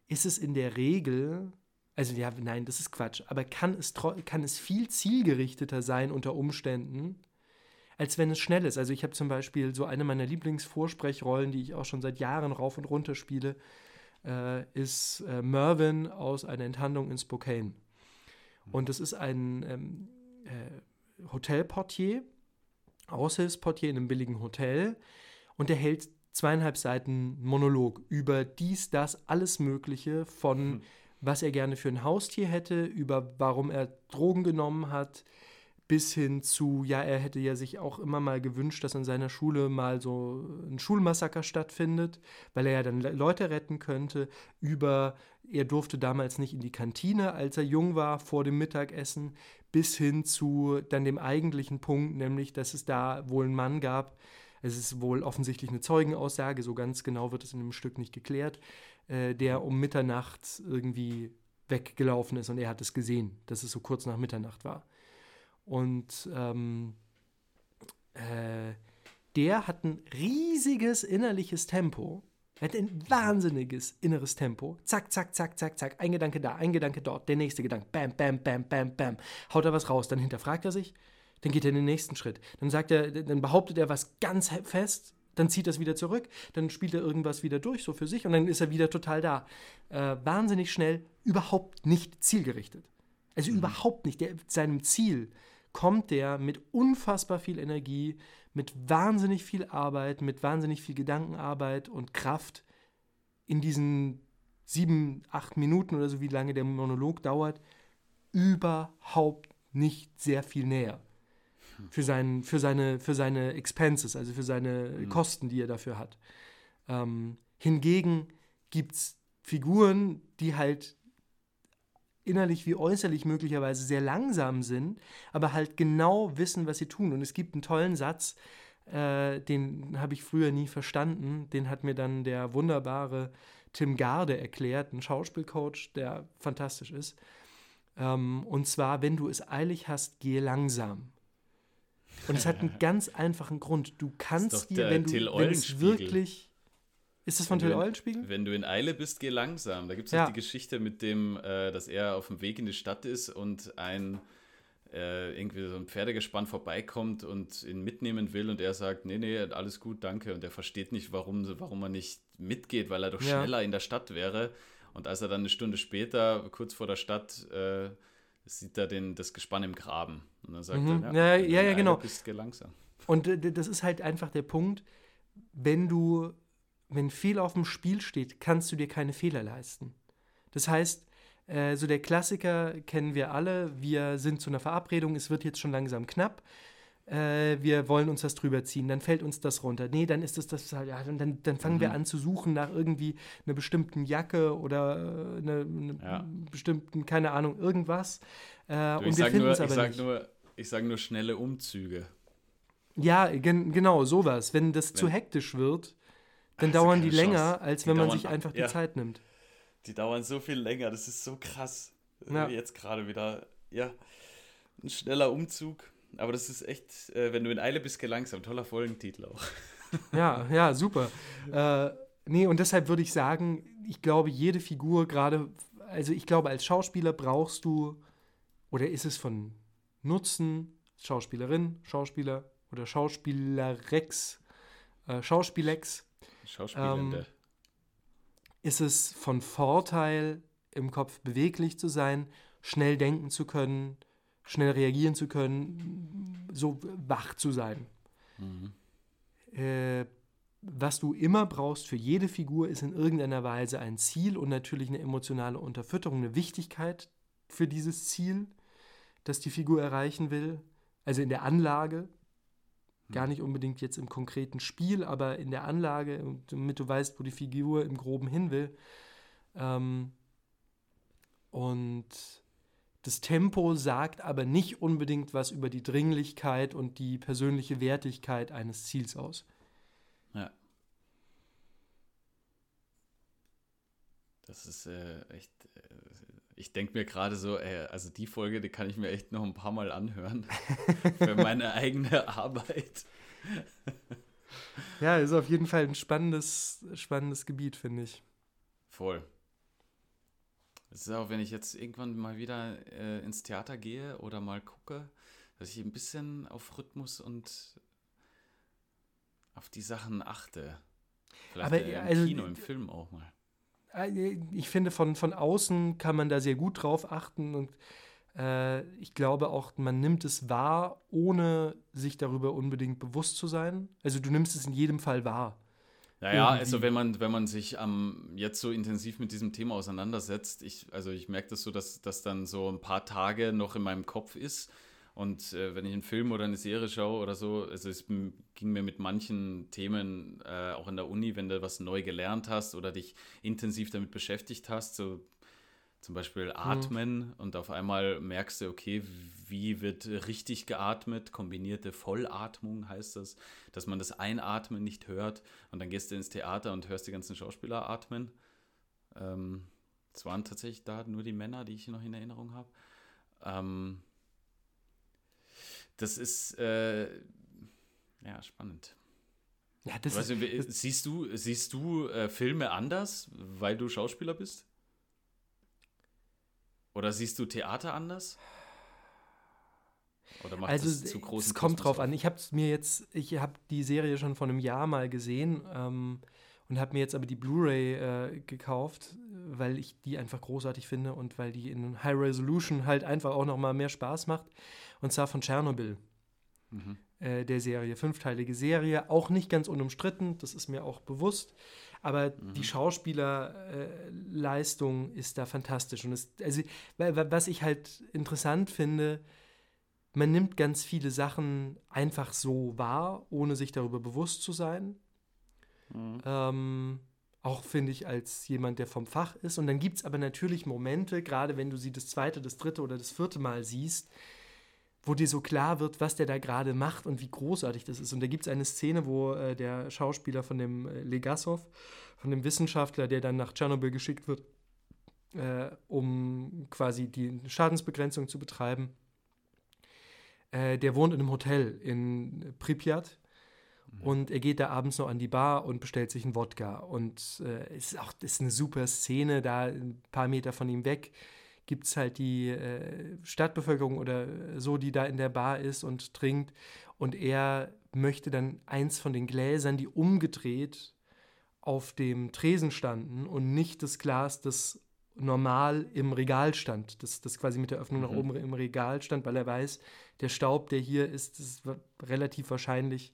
ist es in der Regel, also ja, nein, das ist Quatsch, aber kann es, kann es viel zielgerichteter sein unter Umständen, als wenn es schnell ist. Also ich habe zum Beispiel so eine meiner Lieblingsvorsprechrollen, die ich auch schon seit Jahren rauf und runter spiele, äh, ist äh, Mervyn aus einer Enthandlung in Spokane. Und das ist ein ähm, äh, Hotelportier, Aushilfsportier in einem billigen Hotel. Und der hält zweieinhalb Seiten Monolog über dies, das, alles Mögliche von hm. was er gerne für ein Haustier hätte, über warum er Drogen genommen hat, bis hin zu, ja, er hätte ja sich auch immer mal gewünscht, dass an seiner Schule mal so ein Schulmassaker stattfindet, weil er ja dann Leute retten könnte, über, er durfte damals nicht in die Kantine, als er jung war, vor dem Mittagessen, bis hin zu dann dem eigentlichen Punkt, nämlich, dass es da wohl einen Mann gab, es ist wohl offensichtlich eine Zeugenaussage, so ganz genau wird es in dem Stück nicht geklärt, äh, der um Mitternacht irgendwie weggelaufen ist und er hat es gesehen, dass es so kurz nach Mitternacht war. Und ähm, äh, der hat ein riesiges innerliches Tempo. Er hat ein wahnsinniges inneres Tempo. Zack, zack, zack, zack, zack. Ein Gedanke da, ein Gedanke dort, der nächste Gedanke. Bam, bam, bam, bam, bam. Haut er was raus, dann hinterfragt er sich, dann geht er in den nächsten Schritt. Dann sagt er, dann behauptet er was ganz fest, dann zieht er es wieder zurück, dann spielt er irgendwas wieder durch, so für sich, und dann ist er wieder total da. Äh, wahnsinnig schnell, überhaupt nicht zielgerichtet. Also mhm. überhaupt nicht. Der, seinem Ziel kommt der mit unfassbar viel Energie, mit wahnsinnig viel Arbeit, mit wahnsinnig viel Gedankenarbeit und Kraft in diesen sieben, acht Minuten oder so, wie lange der Monolog dauert, überhaupt nicht sehr viel näher für, sein, für, seine, für seine Expenses, also für seine mhm. Kosten, die er dafür hat. Ähm, hingegen gibt es Figuren, die halt innerlich wie äußerlich möglicherweise sehr langsam sind, aber halt genau wissen, was sie tun. Und es gibt einen tollen Satz, äh, den habe ich früher nie verstanden, den hat mir dann der wunderbare Tim Garde erklärt, ein Schauspielcoach, der fantastisch ist. Ähm, und zwar, wenn du es eilig hast, gehe langsam. Und es hat einen ganz einfachen Grund. Du kannst dir, wenn du wenn es wirklich. Ist das von Till Eulenspiegel? Wenn du in Eile bist, geh langsam. Da gibt es ja. die Geschichte mit dem, äh, dass er auf dem Weg in die Stadt ist und ein äh, irgendwie so ein Pferdegespann vorbeikommt und ihn mitnehmen will und er sagt, nee, nee, alles gut, danke. Und er versteht nicht, warum, warum er nicht mitgeht, weil er doch ja. schneller in der Stadt wäre. Und als er dann eine Stunde später, kurz vor der Stadt, äh, sieht er den, das Gespann im Graben. Und dann sagt mhm. er, ja, ja, ja, ja genau. Bist, langsam. Und äh, das ist halt einfach der Punkt, wenn du, wenn viel auf dem Spiel steht, kannst du dir keine Fehler leisten. Das heißt, äh, so der Klassiker kennen wir alle, wir sind zu einer Verabredung, es wird jetzt schon langsam knapp äh, wir wollen uns das drüber ziehen, dann fällt uns das runter. Nee, dann ist es das halt, ja, dann, dann fangen mhm. wir an zu suchen nach irgendwie einer bestimmten Jacke oder äh, einer eine ja. bestimmten, keine Ahnung, irgendwas. Äh, du, und wir finden es aber ich sag nicht. Nur, ich sage nur schnelle Umzüge. Ja, gen genau, sowas. Wenn das wenn, zu hektisch wird, dann Ach, dauern die Chance. länger, als die wenn man sich einfach ja. die Zeit nimmt. Die dauern so viel länger, das ist so krass. Ja. Jetzt gerade wieder, ja, ein schneller Umzug aber das ist echt, äh, wenn du in Eile bist, geh langsam. Toller Folgentitel auch. Ja, ja, super. Äh, nee, und deshalb würde ich sagen, ich glaube, jede Figur, gerade, also ich glaube, als Schauspieler brauchst du, oder ist es von Nutzen, Schauspielerin, Schauspieler oder Schauspielerex, äh, Schauspielex. Schauspielende. Ähm, ist es von Vorteil, im Kopf beweglich zu sein, schnell denken zu können, schnell reagieren zu können, so wach zu sein. Mhm. Äh, was du immer brauchst für jede Figur ist in irgendeiner Weise ein Ziel und natürlich eine emotionale Unterfütterung, eine Wichtigkeit für dieses Ziel, das die Figur erreichen will. Also in der Anlage, gar nicht unbedingt jetzt im konkreten Spiel, aber in der Anlage, damit du weißt, wo die Figur im Groben hin will. Ähm, und das Tempo sagt aber nicht unbedingt was über die Dringlichkeit und die persönliche Wertigkeit eines Ziels aus. Ja. Das ist äh, echt. Äh, ich denke mir gerade so, ey, also die Folge, die kann ich mir echt noch ein paar Mal anhören. für meine eigene Arbeit. ja, ist auf jeden Fall ein spannendes, spannendes Gebiet, finde ich. Voll. Es ist auch, wenn ich jetzt irgendwann mal wieder äh, ins Theater gehe oder mal gucke, dass ich ein bisschen auf Rhythmus und auf die Sachen achte. Vielleicht Aber, im also, Kino, im Film auch mal. Äh, ich finde, von, von außen kann man da sehr gut drauf achten und äh, ich glaube auch, man nimmt es wahr, ohne sich darüber unbedingt bewusst zu sein. Also du nimmst es in jedem Fall wahr. Naja, also wenn man, wenn man sich ähm, jetzt so intensiv mit diesem Thema auseinandersetzt, ich, also ich merke das so, dass das dann so ein paar Tage noch in meinem Kopf ist. Und äh, wenn ich einen Film oder eine Serie schaue oder so, also es ging mir mit manchen Themen äh, auch in der Uni, wenn du was neu gelernt hast oder dich intensiv damit beschäftigt hast, so zum Beispiel mhm. atmen mhm. und auf einmal merkst du, okay, wie wird richtig geatmet? Kombinierte Vollatmung heißt das, dass man das Einatmen nicht hört und dann gehst du ins Theater und hörst die ganzen Schauspieler atmen. Ähm, es waren tatsächlich da nur die Männer, die ich noch in Erinnerung habe. Ähm, das ist äh, ja spannend. Ja, das weißt ist, du, siehst du, siehst du äh, Filme anders, weil du Schauspieler bist? Oder siehst du Theater anders? Oder macht also, das zu groß? Es kommt drauf auf? an. Ich habe mir jetzt, ich habe die Serie schon vor einem Jahr mal gesehen ähm, und habe mir jetzt aber die Blu-ray äh, gekauft, weil ich die einfach großartig finde und weil die in High Resolution halt einfach auch noch mal mehr Spaß macht. Und zwar von Tschernobyl. Mhm. Äh, der Serie, fünfteilige Serie, auch nicht ganz unumstritten, das ist mir auch bewusst. Aber mhm. die Schauspielerleistung äh, ist da fantastisch. Und es, also, was ich halt interessant finde, man nimmt ganz viele Sachen einfach so wahr, ohne sich darüber bewusst zu sein. Mhm. Ähm, auch finde ich als jemand, der vom Fach ist. Und dann gibt es aber natürlich Momente, gerade wenn du sie das zweite, das dritte oder das vierte Mal siehst, wo dir so klar wird, was der da gerade macht und wie großartig das ist. Und da gibt es eine Szene, wo äh, der Schauspieler von dem äh, Legasov, von dem Wissenschaftler, der dann nach Tschernobyl geschickt wird, äh, um quasi die Schadensbegrenzung zu betreiben, äh, der wohnt in einem Hotel in Pripyat. Mhm. Und er geht da abends noch an die Bar und bestellt sich einen Wodka. Und äh, es ist auch ist eine super Szene, da ein paar Meter von ihm weg gibt es halt die äh, Stadtbevölkerung oder so, die da in der Bar ist und trinkt. Und er möchte dann eins von den Gläsern, die umgedreht auf dem Tresen standen und nicht das Glas, das normal im Regal stand, das, das quasi mit der Öffnung mhm. nach oben im Regal stand, weil er weiß, der Staub, der hier ist, ist relativ wahrscheinlich,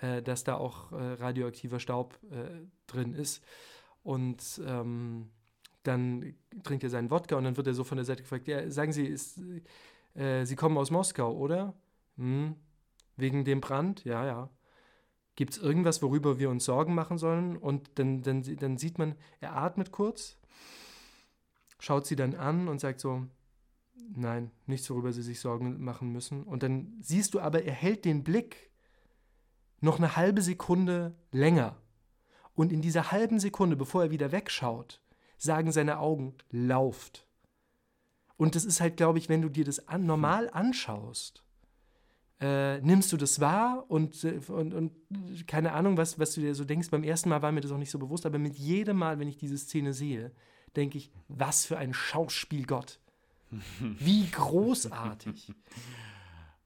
äh, dass da auch äh, radioaktiver Staub äh, drin ist. Und ähm, dann trinkt er seinen Wodka und dann wird er so von der Seite gefragt, ja, sagen Sie, ist, äh, Sie kommen aus Moskau, oder? Hm, wegen dem Brand? Ja, ja. Gibt es irgendwas, worüber wir uns Sorgen machen sollen? Und dann, dann, dann sieht man, er atmet kurz, schaut sie dann an und sagt so, nein, nichts, worüber sie sich Sorgen machen müssen. Und dann siehst du aber, er hält den Blick noch eine halbe Sekunde länger. Und in dieser halben Sekunde, bevor er wieder wegschaut, sagen seine Augen, lauft. Und das ist halt, glaube ich, wenn du dir das an, normal anschaust, äh, nimmst du das wahr und, äh, und, und keine Ahnung, was, was du dir so denkst. Beim ersten Mal war mir das auch nicht so bewusst, aber mit jedem Mal, wenn ich diese Szene sehe, denke ich, was für ein Schauspielgott. Wie großartig.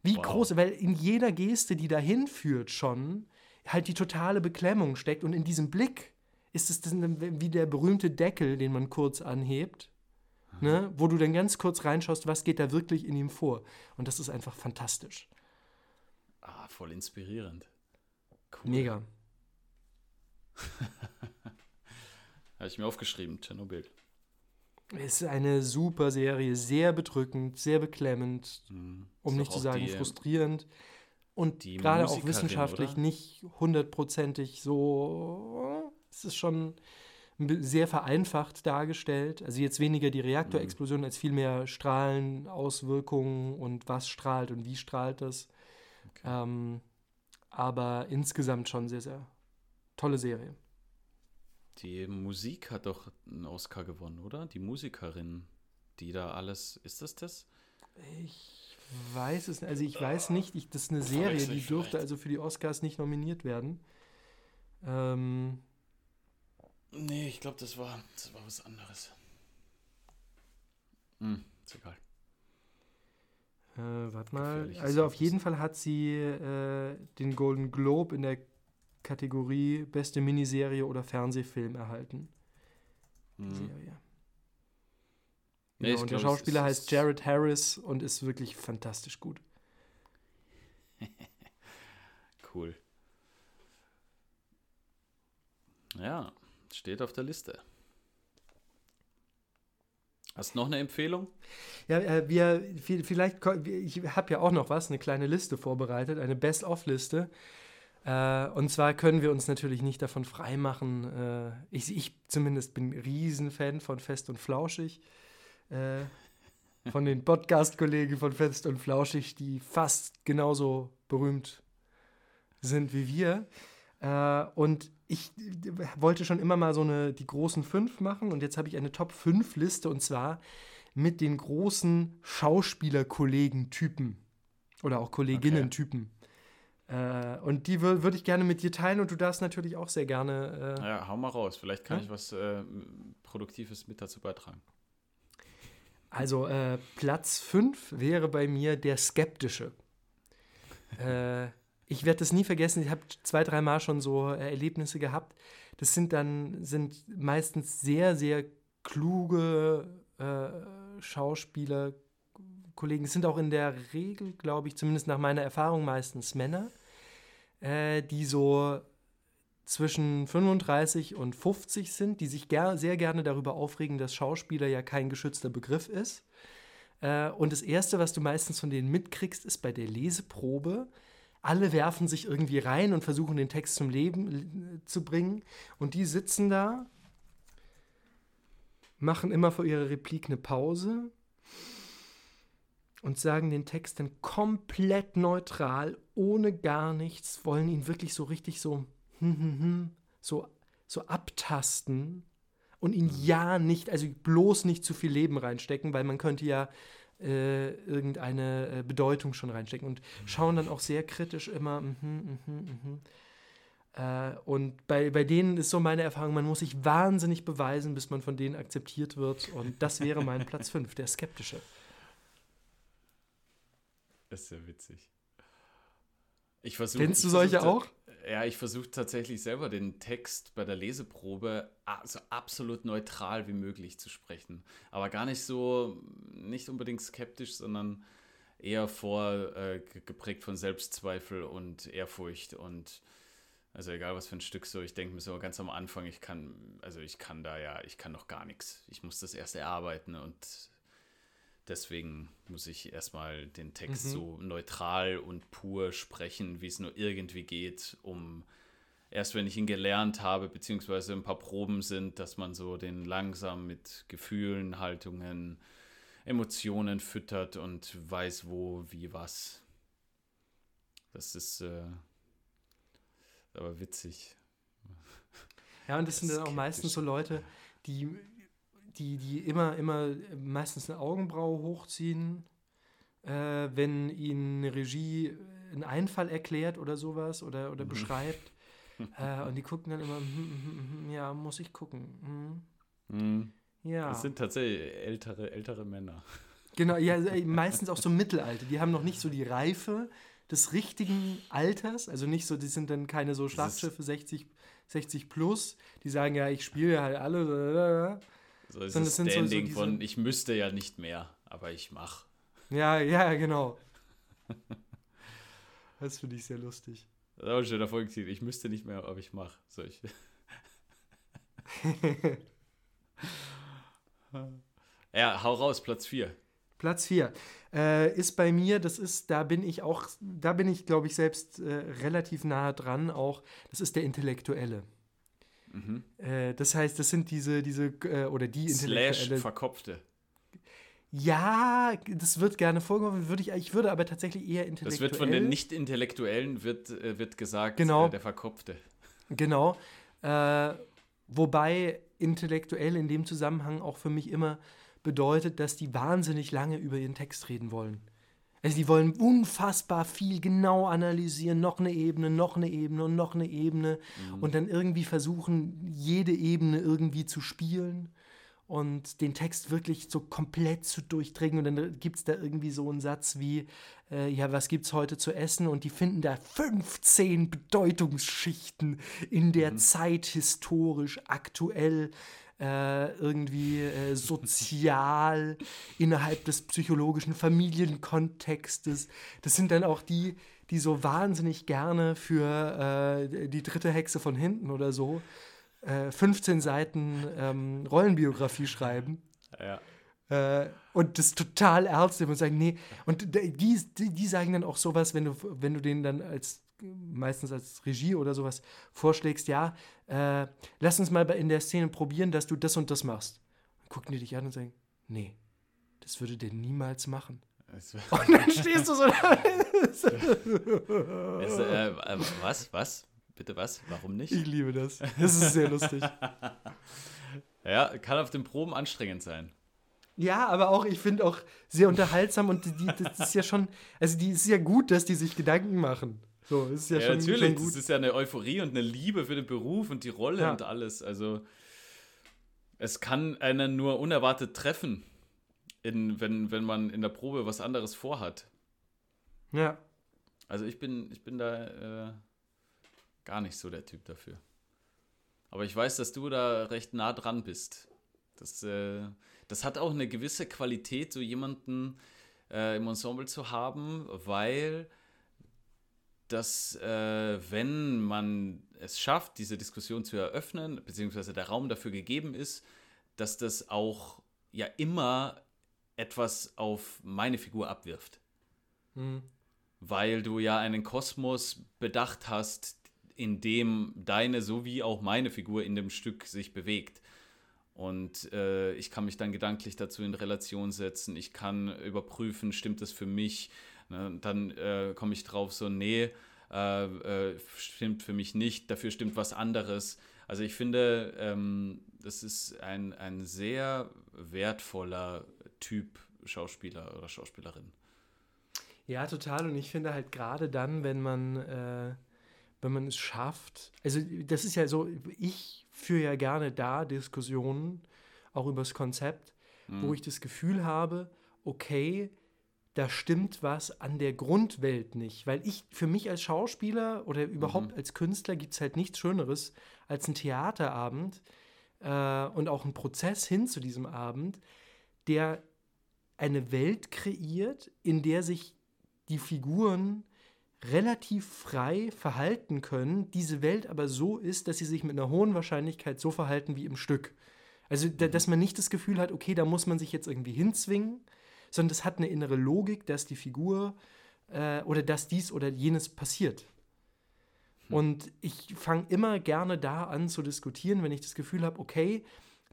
Wie wow. groß, weil in jeder Geste, die dahin führt, schon halt die totale Beklemmung steckt und in diesem Blick ist es wie der berühmte Deckel, den man kurz anhebt, mhm. ne, wo du dann ganz kurz reinschaust, was geht da wirklich in ihm vor. Und das ist einfach fantastisch. Ah, voll inspirierend. Cool. Mega. Habe ich mir aufgeschrieben, Tschernobyl. Es ist eine super Serie, sehr bedrückend, sehr beklemmend, mhm. um nicht zu sagen die, frustrierend. Und gerade auch wissenschaftlich oder? nicht hundertprozentig so es ist schon sehr vereinfacht dargestellt. Also jetzt weniger die Reaktorexplosion, mhm. als vielmehr Strahlen, Auswirkungen und was strahlt und wie strahlt das. Okay. Ähm, aber insgesamt schon sehr, sehr tolle Serie. Die Musik hat doch einen Oscar gewonnen, oder? Die Musikerin, die da alles. Ist das das? Ich weiß es nicht. Also ich weiß nicht, ich, das ist eine Serie, die dürfte also für die Oscars nicht nominiert werden. Ähm, Nee, ich glaube, das war, das war was anderes. Hm, ist egal. Äh, warte mal. Also auf jeden Fall hat sie äh, den Golden Globe in der Kategorie beste Miniserie oder Fernsehfilm erhalten. Mhm. Serie. Nee, genau, und der Schauspieler heißt Jared Harris und ist wirklich fantastisch gut. cool. Ja. Steht auf der Liste. Hast du noch eine Empfehlung? Ja, äh, wir, vielleicht, ich habe ja auch noch was, eine kleine Liste vorbereitet, eine Best-of-Liste. Äh, und zwar können wir uns natürlich nicht davon freimachen. Äh, ich, ich zumindest bin Riesenfan von Fest und Flauschig. von den Podcast-Kollegen von Fest und Flauschig, die fast genauso berühmt sind wie wir. und ich wollte schon immer mal so eine, die großen fünf machen und jetzt habe ich eine Top 5 Liste und zwar mit den großen Schauspielerkollegen-Typen oder auch Kolleginnen-Typen. Äh, und die wür würde ich gerne mit dir teilen und du darfst natürlich auch sehr gerne. Äh, ja, hau mal raus. Vielleicht kann ja? ich was äh, Produktives mit dazu beitragen. Also äh, Platz 5 wäre bei mir der Skeptische. Äh, ich werde das nie vergessen. Ich habe zwei, dreimal schon so Erlebnisse gehabt. Das sind dann sind meistens sehr, sehr kluge äh, Schauspieler, Kollegen. Es sind auch in der Regel, glaube ich, zumindest nach meiner Erfahrung meistens Männer, äh, die so zwischen 35 und 50 sind, die sich ger sehr gerne darüber aufregen, dass Schauspieler ja kein geschützter Begriff ist. Äh, und das Erste, was du meistens von denen mitkriegst, ist bei der Leseprobe, alle werfen sich irgendwie rein und versuchen den Text zum Leben zu bringen. Und die sitzen da machen immer vor ihrer Replik eine Pause und sagen den Text dann komplett neutral, ohne gar nichts, wollen ihn wirklich so richtig so, hm, hm, hm, so, so abtasten und ihn ja nicht, also bloß nicht zu viel Leben reinstecken, weil man könnte ja äh, irgendeine äh, Bedeutung schon reinstecken und schauen dann auch sehr kritisch immer, mh, mh, mh, äh, und bei, bei denen ist so meine Erfahrung, man muss sich wahnsinnig beweisen, bis man von denen akzeptiert wird. Und das wäre mein Platz 5, der Skeptische. Das ist ja witzig. Ich versuch, Kennst du solche auch? Ja, ich versuche tatsächlich selber den Text bei der Leseprobe so absolut neutral wie möglich zu sprechen. Aber gar nicht so, nicht unbedingt skeptisch, sondern eher vor, äh, geprägt von Selbstzweifel und Ehrfurcht und also egal was für ein Stück so, ich denke mir so ganz am Anfang, ich kann, also ich kann da ja, ich kann noch gar nichts. Ich muss das erst erarbeiten und deswegen muss ich erstmal den Text mhm. so neutral und pur sprechen, wie es nur irgendwie geht, um erst wenn ich ihn gelernt habe, beziehungsweise ein paar Proben sind, dass man so den langsam mit Gefühlen, Haltungen, Emotionen füttert und weiß, wo, wie, was. Das ist äh, aber witzig. Ja, und das, das sind dann auch meistens so Leute, die, die, die immer, immer meistens eine Augenbraue hochziehen, äh, wenn ihnen eine Regie einen Einfall erklärt oder sowas oder, oder mhm. beschreibt. äh, und die gucken dann immer, hm, hm, hm, ja, muss ich gucken. Mhm. Ja. Das sind tatsächlich ältere, ältere Männer. Genau, ja, meistens auch so Mittelalter. Die haben noch nicht so die Reife, des richtigen Alters, also nicht so, die sind dann keine so Schlachtschiffe 60, 60 plus, die sagen ja, ich spiele halt alle. So ist das Standing so, so diese, von, ich müsste ja nicht mehr, aber ich mach. Ja, ja, genau. das finde ich sehr lustig. Das ist auch ein schöner Folgetitel. Ich müsste nicht mehr, aber ich mach. So, ich ja, hau raus, Platz 4. Platz 4 äh, ist bei mir, das ist, da bin ich auch, da bin ich, glaube ich, selbst äh, relativ nah dran auch, das ist der Intellektuelle. Mhm. Äh, das heißt, das sind diese, diese, äh, oder die Intellektuelle. Slash Verkopfte. Ja, das wird gerne vorgeworfen, würde ich, ich würde aber tatsächlich eher intellektuell. Das wird von den Nicht-Intellektuellen wird, äh, wird gesagt, genau. Äh, der Verkopfte. Genau. wobei intellektuell in dem Zusammenhang auch für mich immer bedeutet, dass die wahnsinnig lange über ihren Text reden wollen. Also die wollen unfassbar viel genau analysieren, noch eine Ebene, noch eine Ebene und noch eine Ebene mhm. und dann irgendwie versuchen, jede Ebene irgendwie zu spielen und den Text wirklich so komplett zu durchdringen. Und dann gibt es da irgendwie so einen Satz wie, äh, ja, was gibt es heute zu essen? Und die finden da 15 Bedeutungsschichten in der mhm. Zeit historisch, aktuell äh, irgendwie äh, sozial innerhalb des psychologischen Familienkontextes. Das sind dann auch die, die so wahnsinnig gerne für äh, die dritte Hexe von hinten oder so 15 äh, Seiten ähm, Rollenbiografie schreiben. Ja. Äh, und das total ernst nehmen und sagen, nee, und die, die, die sagen dann auch sowas, wenn du, wenn du denen dann als meistens als Regie oder sowas vorschlägst, ja, äh, lass uns mal in der Szene probieren, dass du das und das machst. Dann gucken die dich an und sagen, nee, das würde der niemals machen. Und dann stehst du so da. es, äh, äh, was? Was? Bitte was? Warum nicht? Ich liebe das. Das ist sehr lustig. ja, kann auf den Proben anstrengend sein. Ja, aber auch, ich finde auch sehr unterhaltsam und die, das ist ja schon, also die ist ja gut, dass die sich Gedanken machen. So, ist ja, Ja, schon, natürlich. schon Das gut. ist ja eine Euphorie und eine Liebe für den Beruf und die Rolle Ja. und alles. Also es kann einen nur unerwartet treffen, in, wenn, wenn man in der Probe was anderes vorhat. Ja. Also ich bin, ich bin da äh, gar nicht so der Typ dafür. Aber ich weiß, dass du da recht nah dran bist. Das, äh, das hat auch eine gewisse Qualität, so jemanden äh, im Ensemble zu haben, weil dass äh, wenn man es schafft, diese Diskussion zu eröffnen, beziehungsweise der Raum dafür gegeben ist, dass das auch ja immer etwas auf meine Figur abwirft Hm. weil du ja einen Kosmos bedacht hast, in dem deine sowie auch meine Figur in dem Stück sich bewegt. Und äh, ich kann mich dann gedanklich dazu in Relation setzen. Ich kann überprüfen, stimmt das für mich? Ne? Und dann äh, komme ich drauf, so, nee, äh, äh, stimmt für mich nicht, dafür stimmt was anderes. Also ich finde, ähm, das ist ein, ein sehr wertvoller Typ Schauspieler oder Schauspielerin. Ja, total. Und ich finde halt gerade dann, wenn man, äh, wenn man es schafft, also das ist ja so, ich führe ja gerne da Diskussionen, auch über das Konzept, wo ich das Gefühl habe, okay, da stimmt was an der Grundwelt nicht. Weil ich, für mich als Schauspieler oder überhaupt als Künstler gibt es halt nichts Schöneres als ein Theaterabend äh, und auch ein Prozess hin zu diesem Abend, der eine Welt kreiert, in der sich die Figuren relativ frei verhalten können, diese Welt aber so ist, dass sie sich mit einer hohen Wahrscheinlichkeit so verhalten wie im Stück. Also, da, dass man nicht das Gefühl hat, okay, da muss man sich jetzt irgendwie hinzwingen, sondern es hat eine innere Logik, dass die Figur äh, oder dass dies oder jenes passiert. Und ich fange immer gerne da an zu diskutieren, wenn ich das Gefühl habe, okay,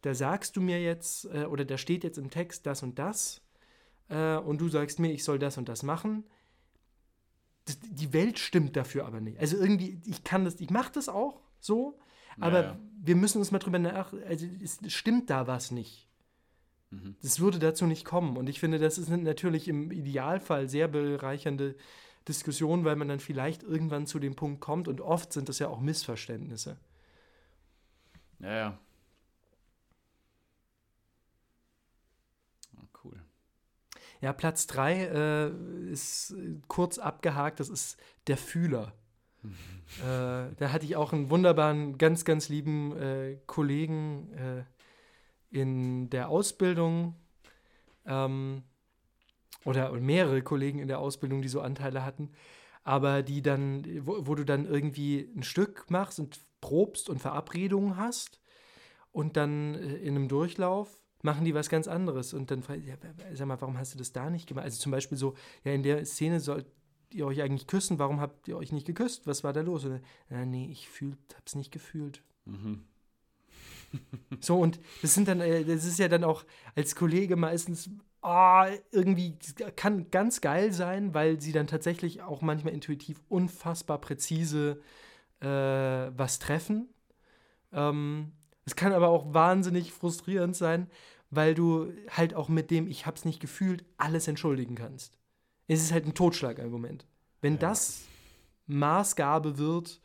da sagst du mir jetzt äh, oder da steht jetzt im Text das und das äh, und du sagst mir, ich soll das und das machen. Das, die Welt stimmt dafür aber nicht. Also irgendwie, ich kann das, ich mache das auch so, aber ja. wir müssen uns mal drüber nach, also es stimmt da was nicht. Mhm. Das würde dazu nicht kommen. Und ich finde, das ist natürlich im Idealfall sehr bereichernde Diskussion, weil man dann vielleicht irgendwann zu dem Punkt kommt und oft sind das ja auch Missverständnisse. Ja, ja. Ah, cool. Ja, Platz 3 äh, ist äh, kurz abgehakt, das ist der Fühler. äh, da hatte ich auch einen wunderbaren, ganz, ganz lieben äh, Kollegen äh, in der Ausbildung ähm, oder mehrere Kollegen in der Ausbildung, die so Anteile hatten, aber die dann, wo, wo du dann irgendwie ein Stück machst und probst und Verabredungen hast und dann äh, in einem Durchlauf machen die was ganz anderes und dann frage ich, ja, sag mal, warum hast du das da nicht gemacht? Also zum Beispiel so, ja, in der Szene sollt ihr euch eigentlich küssen, warum habt ihr euch nicht geküsst? Was war da los? Und, ja, nee, ich fühl, hab's nicht gefühlt. Mhm. So, und das sind dann, äh, das ist ja dann auch als Kollege meistens ah, irgendwie, kann ganz geil sein, weil sie dann tatsächlich auch manchmal intuitiv unfassbar präzise äh, was treffen. Ähm, es kann aber auch wahnsinnig frustrierend sein, weil du halt auch mit dem Ich hab's nicht gefühlt alles entschuldigen kannst. Es ist halt ein Totschlagargument. Wenn Ja. das Maßgabe wird,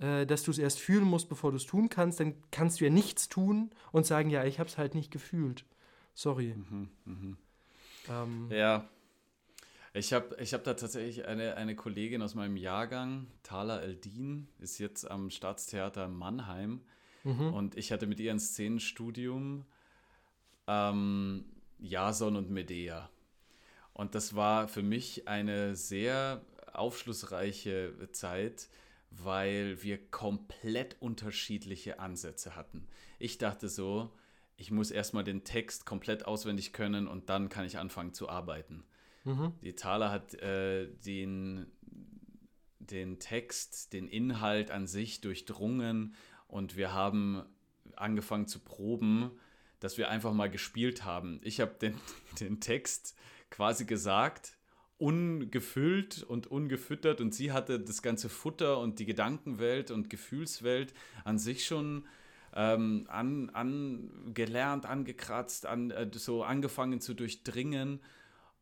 äh, dass du es erst fühlen musst, bevor du es tun kannst, dann kannst du ja nichts tun und sagen, ja, ich hab's halt nicht gefühlt. Sorry. Mhm. Mhm. Ähm, Ja. Ich habe ich hab da tatsächlich eine, eine Kollegin aus meinem Jahrgang, Thala Eldin, ist jetzt am Staatstheater Mannheim. mhm. Und ich hatte mit ihr ein Szenenstudium ähm, Jason und Medea. Und das war für mich eine sehr aufschlussreiche Zeit, weil wir komplett unterschiedliche Ansätze hatten. Ich dachte so, ich muss erstmal den Text komplett auswendig können und dann kann ich anfangen zu arbeiten. Mhm. Die Thaler hat äh, den, den Text, den Inhalt an sich durchdrungen und wir haben angefangen zu proben, dass wir einfach mal gespielt haben. Ich habe den, den Text quasi gesagt, ungefüllt und ungefüttert. Und sie hatte das ganze Futter und die Gedankenwelt und Gefühlswelt an sich schon ähm, an, angelernt, angekratzt, an, äh, so angefangen zu durchdringen.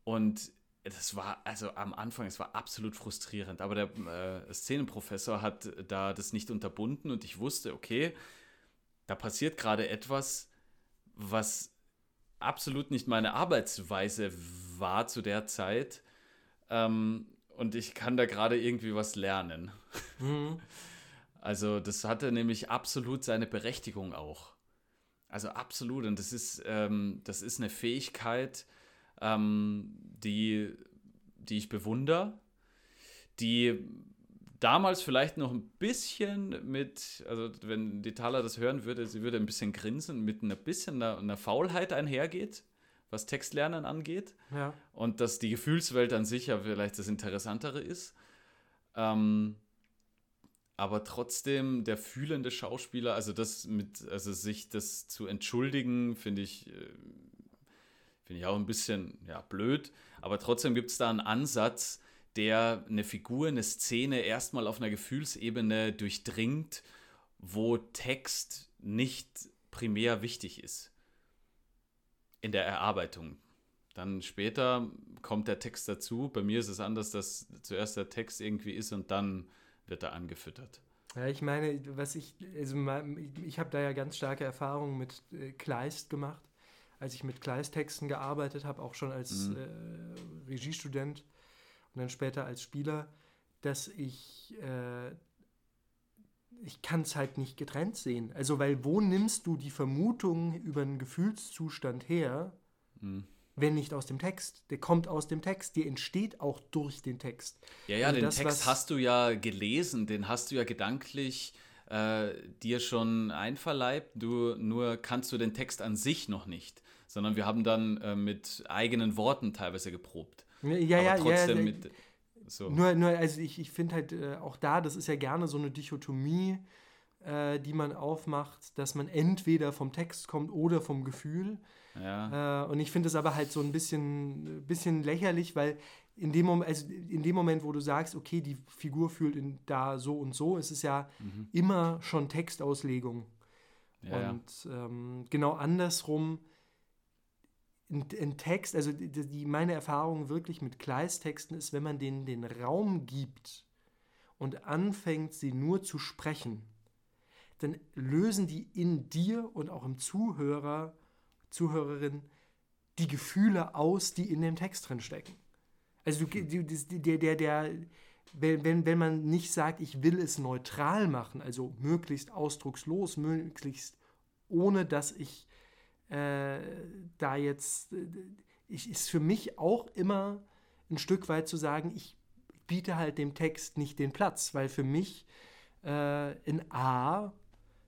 Und das war, also am Anfang, es war absolut frustrierend, aber der äh, Szenenprofessor hat da das nicht unterbunden und ich wusste, okay, da passiert gerade etwas, was absolut nicht meine Arbeitsweise war zu der Zeit. Ähm, und ich kann da gerade irgendwie was lernen. Mhm. Also das hatte nämlich absolut seine Berechtigung auch. Also absolut. Und das ist, ähm, das ist eine Fähigkeit, ähm, die, die ich bewundere, die damals vielleicht noch ein bisschen mit, also wenn die Thaler das hören würde, sie würde ein bisschen grinsen, mit ein bisschen einer, einer Faulheit einhergeht, was Textlernen angeht. Ja. Und dass die Gefühlswelt an sich ja vielleicht das Interessantere ist. Ähm, aber trotzdem der fühlende Schauspieler, also das mit, also sich das zu entschuldigen, finde ich, äh, finde ich auch ein bisschen ja, blöd. Aber trotzdem gibt es da einen Ansatz, der eine Figur, eine Szene erstmal auf einer Gefühlsebene durchdringt, wo Text nicht primär wichtig ist in der Erarbeitung. Dann später kommt der Text dazu. Bei mir ist es anders, dass zuerst der Text irgendwie ist und dann wird er angefüttert. Ja, ich meine, was ich, also ich habe da ja ganz starke Erfahrungen mit äh, Kleist gemacht, als ich mit Kleist-Texten gearbeitet habe, auch schon als mhm. äh, Regiestudent und dann später als Spieler, dass ich, äh, ich kann es halt nicht getrennt sehen. Also, weil wo nimmst du die Vermutung über einen Gefühlszustand her, mhm. wenn nicht aus dem Text? Der kommt aus dem Text, die entsteht auch durch den Text. Ja, ja, also den das, Text hast du ja gelesen, den hast du ja gedanklich äh, dir schon einverleibt. Du, nur kannst du den Text an sich noch nicht, sondern wir haben dann äh, mit eigenen Worten teilweise geprobt. Ja, ja, trotzdem ja, mit. So. Nur, nur, also ich, ich finde halt äh, auch da, das ist ja gerne so eine Dichotomie, äh, die man aufmacht, dass man entweder vom Text kommt oder vom Gefühl. Ja. Äh, und ich finde es aber halt so ein bisschen, bisschen lächerlich, weil in dem, Moment, also in dem Moment, wo du sagst, okay, die Figur fühlt in, da so und so, ist es ja mhm. immer schon Textauslegung. Ja, und ähm, genau andersrum ein, Text, also die, meine Erfahrung wirklich mit Kleistexten ist, wenn man denen den Raum gibt und anfängt, sie nur zu sprechen, dann lösen die in dir und auch im Zuhörer, Zuhörerin die Gefühle aus, die in dem Text drin stecken. Also du, der, der, der, wenn, wenn man nicht sagt, ich will es neutral machen, also möglichst ausdruckslos, möglichst ohne dass ich äh, da jetzt, ich, ist für mich auch immer ein Stück weit zu sagen, ich biete halt dem Text nicht den Platz, weil für mich äh, in A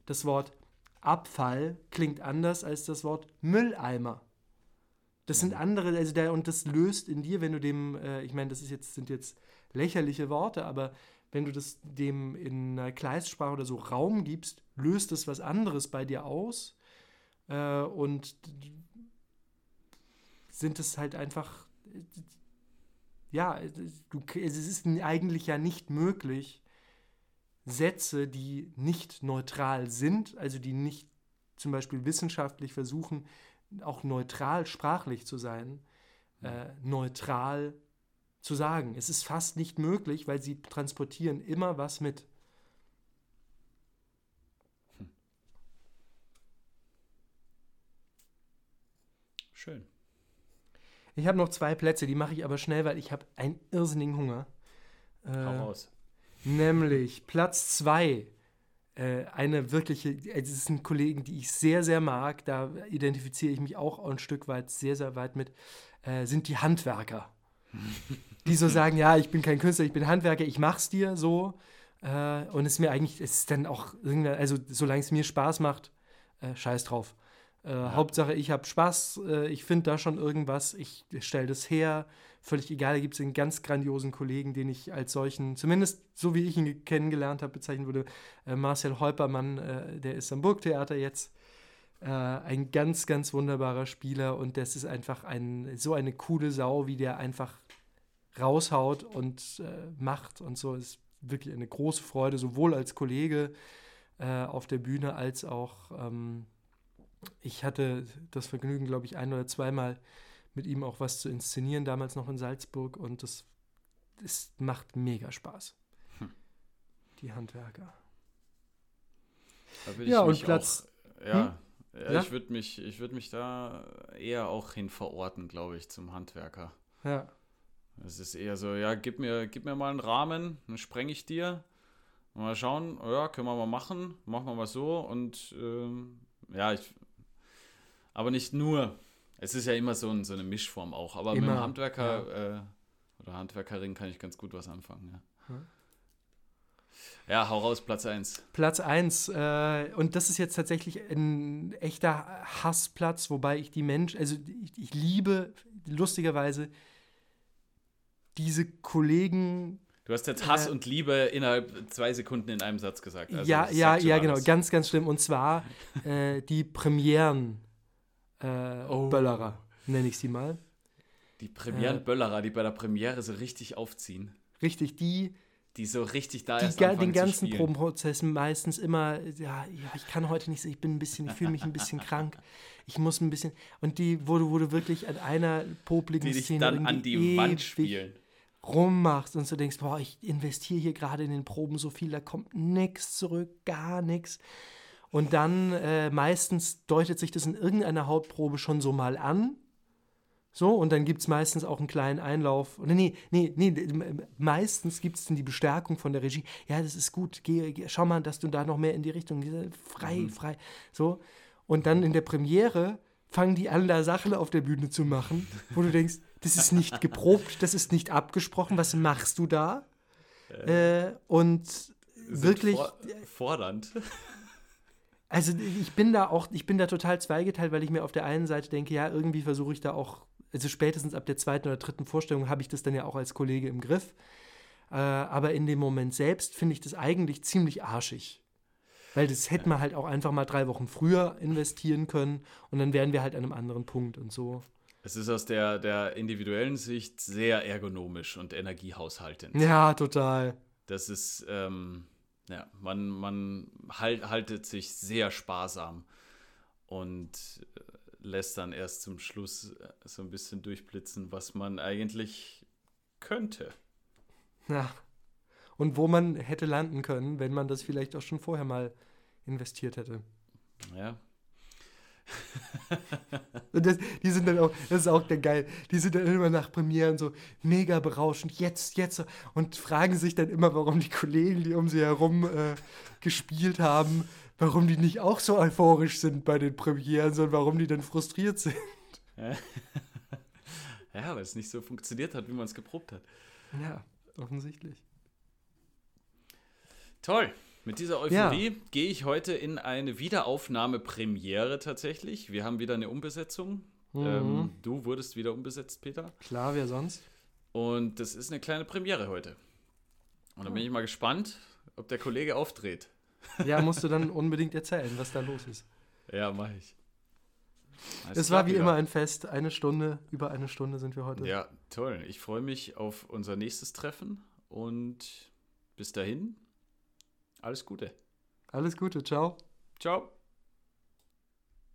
das Wort Abfall klingt anders als das Wort Mülleimer. Das sind mhm. andere, also der, und das löst in dir, wenn du dem, äh, ich meine, das ist jetzt, sind jetzt lächerliche Worte, aber wenn du das dem in einer Kleistsprache oder so Raum gibst, löst es was anderes bei dir aus äh, und sind es halt einfach, ja, du, es ist eigentlich ja nicht möglich, Sätze, die nicht neutral sind, also die nicht zum Beispiel wissenschaftlich versuchen, auch neutral sprachlich zu sein, äh, neutral zu sagen. Es ist fast nicht möglich, weil sie transportieren immer was mit. Schön. Ich habe noch zwei Plätze, die mache ich aber schnell, weil ich habe einen irrsinnigen Hunger. Äh, Hau raus. Nämlich Platz zwei. Äh, eine wirkliche, es sind Kollegen, die ich sehr, sehr mag, da identifiziere ich mich auch ein Stück weit, sehr, sehr weit mit, äh, sind die Handwerker. die so sagen, ja, ich bin kein Künstler, ich bin Handwerker, ich mach's dir so. Äh, und es ist mir eigentlich, es ist dann auch irgendwann, also solange es mir Spaß macht, äh, scheiß drauf. Äh, ja. Hauptsache, ich habe Spaß, äh, ich finde da schon irgendwas, ich stelle das her. Völlig egal, da gibt es einen ganz grandiosen Kollegen, den ich als solchen, zumindest so wie ich ihn kennengelernt habe, bezeichnen würde. Äh, Marcel Holpermann, äh, der ist am Burgtheater jetzt. Äh, ein ganz, ganz wunderbarer Spieler und das ist einfach ein, so eine coole Sau, wie der einfach raushaut und macht und so. Ist wirklich eine große Freude, sowohl als Kollege auf der Bühne als auch. Ähm, ich hatte das Vergnügen, glaube ich, ein oder zweimal mit ihm auch was zu inszenieren, damals noch in Salzburg. Und das, das macht mega Spaß. Hm. Die Handwerker. ja, und Platz. Auch, ja, hm? ja, ja, ich würde mich, würd mich da eher auch hin verorten, glaube ich, zum Handwerker. Ja. Es ist eher so, ja, gib mir, gib mir mal einen Rahmen, dann spreng ich dir. Mal schauen, ja, können wir mal machen, machen wir mal so und ähm, ja, ich, aber nicht nur. Es ist ja immer so, ein, so eine Mischform auch, aber immer, mit dem Handwerker ja. äh, oder Handwerkerin kann ich ganz gut was anfangen, ja. Hm. Ja, hau raus, Platz 1. Platz 1. Äh, und das ist jetzt tatsächlich ein echter Hassplatz, wobei ich die Menschen, also ich, ich liebe lustigerweise diese Kollegen. Du hast jetzt Hass äh, und Liebe innerhalb zwei Sekunden in einem Satz gesagt. Also ja, ja, ja, genau. Ganz, ganz schlimm. Und zwar äh, die Premieren äh, oh. Böllerer, nenne ich sie mal. Die Premieren Böllerer, die bei der Premiere so richtig aufziehen. Richtig, die die so richtig da die, erst Den ganzen Probenprozess meistens immer, ja, ja, ich kann heute nicht, ich bin ein bisschen, ich fühle mich ein bisschen krank. Ich muss ein bisschen. Und die, wo du, wo du wirklich an einer popligen die Szene dann an die Wand spielen. rummachst und so denkst, boah, ich investiere hier gerade in den Proben so viel, da kommt nichts zurück, gar nichts. Und dann äh, meistens deutet sich das in irgendeiner Hauptprobe schon so mal an, so, und dann gibt es meistens auch einen kleinen Einlauf. Nee, nee, nee, nee meistens gibt es dann die Bestärkung von der Regie. Ja, das ist gut, geh, geh, schau mal, dass du da noch mehr in die Richtung, frei, mhm. frei. So. Und dann in der Premiere fangen die an, da Sachen auf der Bühne zu machen, wo du denkst, das ist nicht geprobt, das ist nicht abgesprochen, was machst du da? Äh, und wirklich. For fordernd. Also ich bin da auch, ich bin da total zweigeteilt, weil ich mir auf der einen Seite denke, ja, irgendwie versuche ich da auch also spätestens ab der zweiten oder dritten Vorstellung habe ich das dann ja auch als Kollege im Griff. Äh, aber in dem Moment selbst finde ich das eigentlich ziemlich arschig. Weil das hätte man halt auch einfach mal drei Wochen früher investieren können und dann wären wir halt an einem anderen Punkt und so. Es ist aus der, der individuellen Sicht sehr ergonomisch und energiehaushaltend. Ja, total. Das ist, ähm, ja, man, man halt, haltet sich sehr sparsam. Und äh, lässt dann erst zum Schluss äh, so ein bisschen durchblitzen, was man eigentlich könnte. Ja. Und wo man hätte landen können, wenn man das vielleicht auch schon vorher mal investiert hätte. Ja. und das, die sind dann auch, das ist auch der geil, die sind dann immer nach Premieren so mega berauschend, jetzt, jetzt, und fragen sich dann immer, warum die Kollegen, die um sie herum äh, gespielt haben, warum die nicht auch so euphorisch sind bei den Premieren, sondern warum die dann frustriert sind. Ja, weil es nicht so funktioniert hat, wie man es geprobt hat. Ja, offensichtlich. Toll. Mit dieser Euphorie ja. gehe ich heute in eine Wiederaufnahme-Premiere tatsächlich. Wir haben wieder eine Umbesetzung. Mhm. Ähm, du wurdest wieder umbesetzt, Peter. Klar, wer sonst? Und das ist eine kleine Premiere heute. Und da bin ich mal gespannt, ob der Kollege aufdreht. Ja, musst du dann unbedingt erzählen, was da los ist. Ja, mache ich. es war wie wieder. immer ein Fest. Eine Stunde, über eine Stunde sind wir heute. Ja, toll. Ich freue mich auf unser nächstes Treffen und bis dahin, alles Gute. Alles Gute, ciao. Ciao.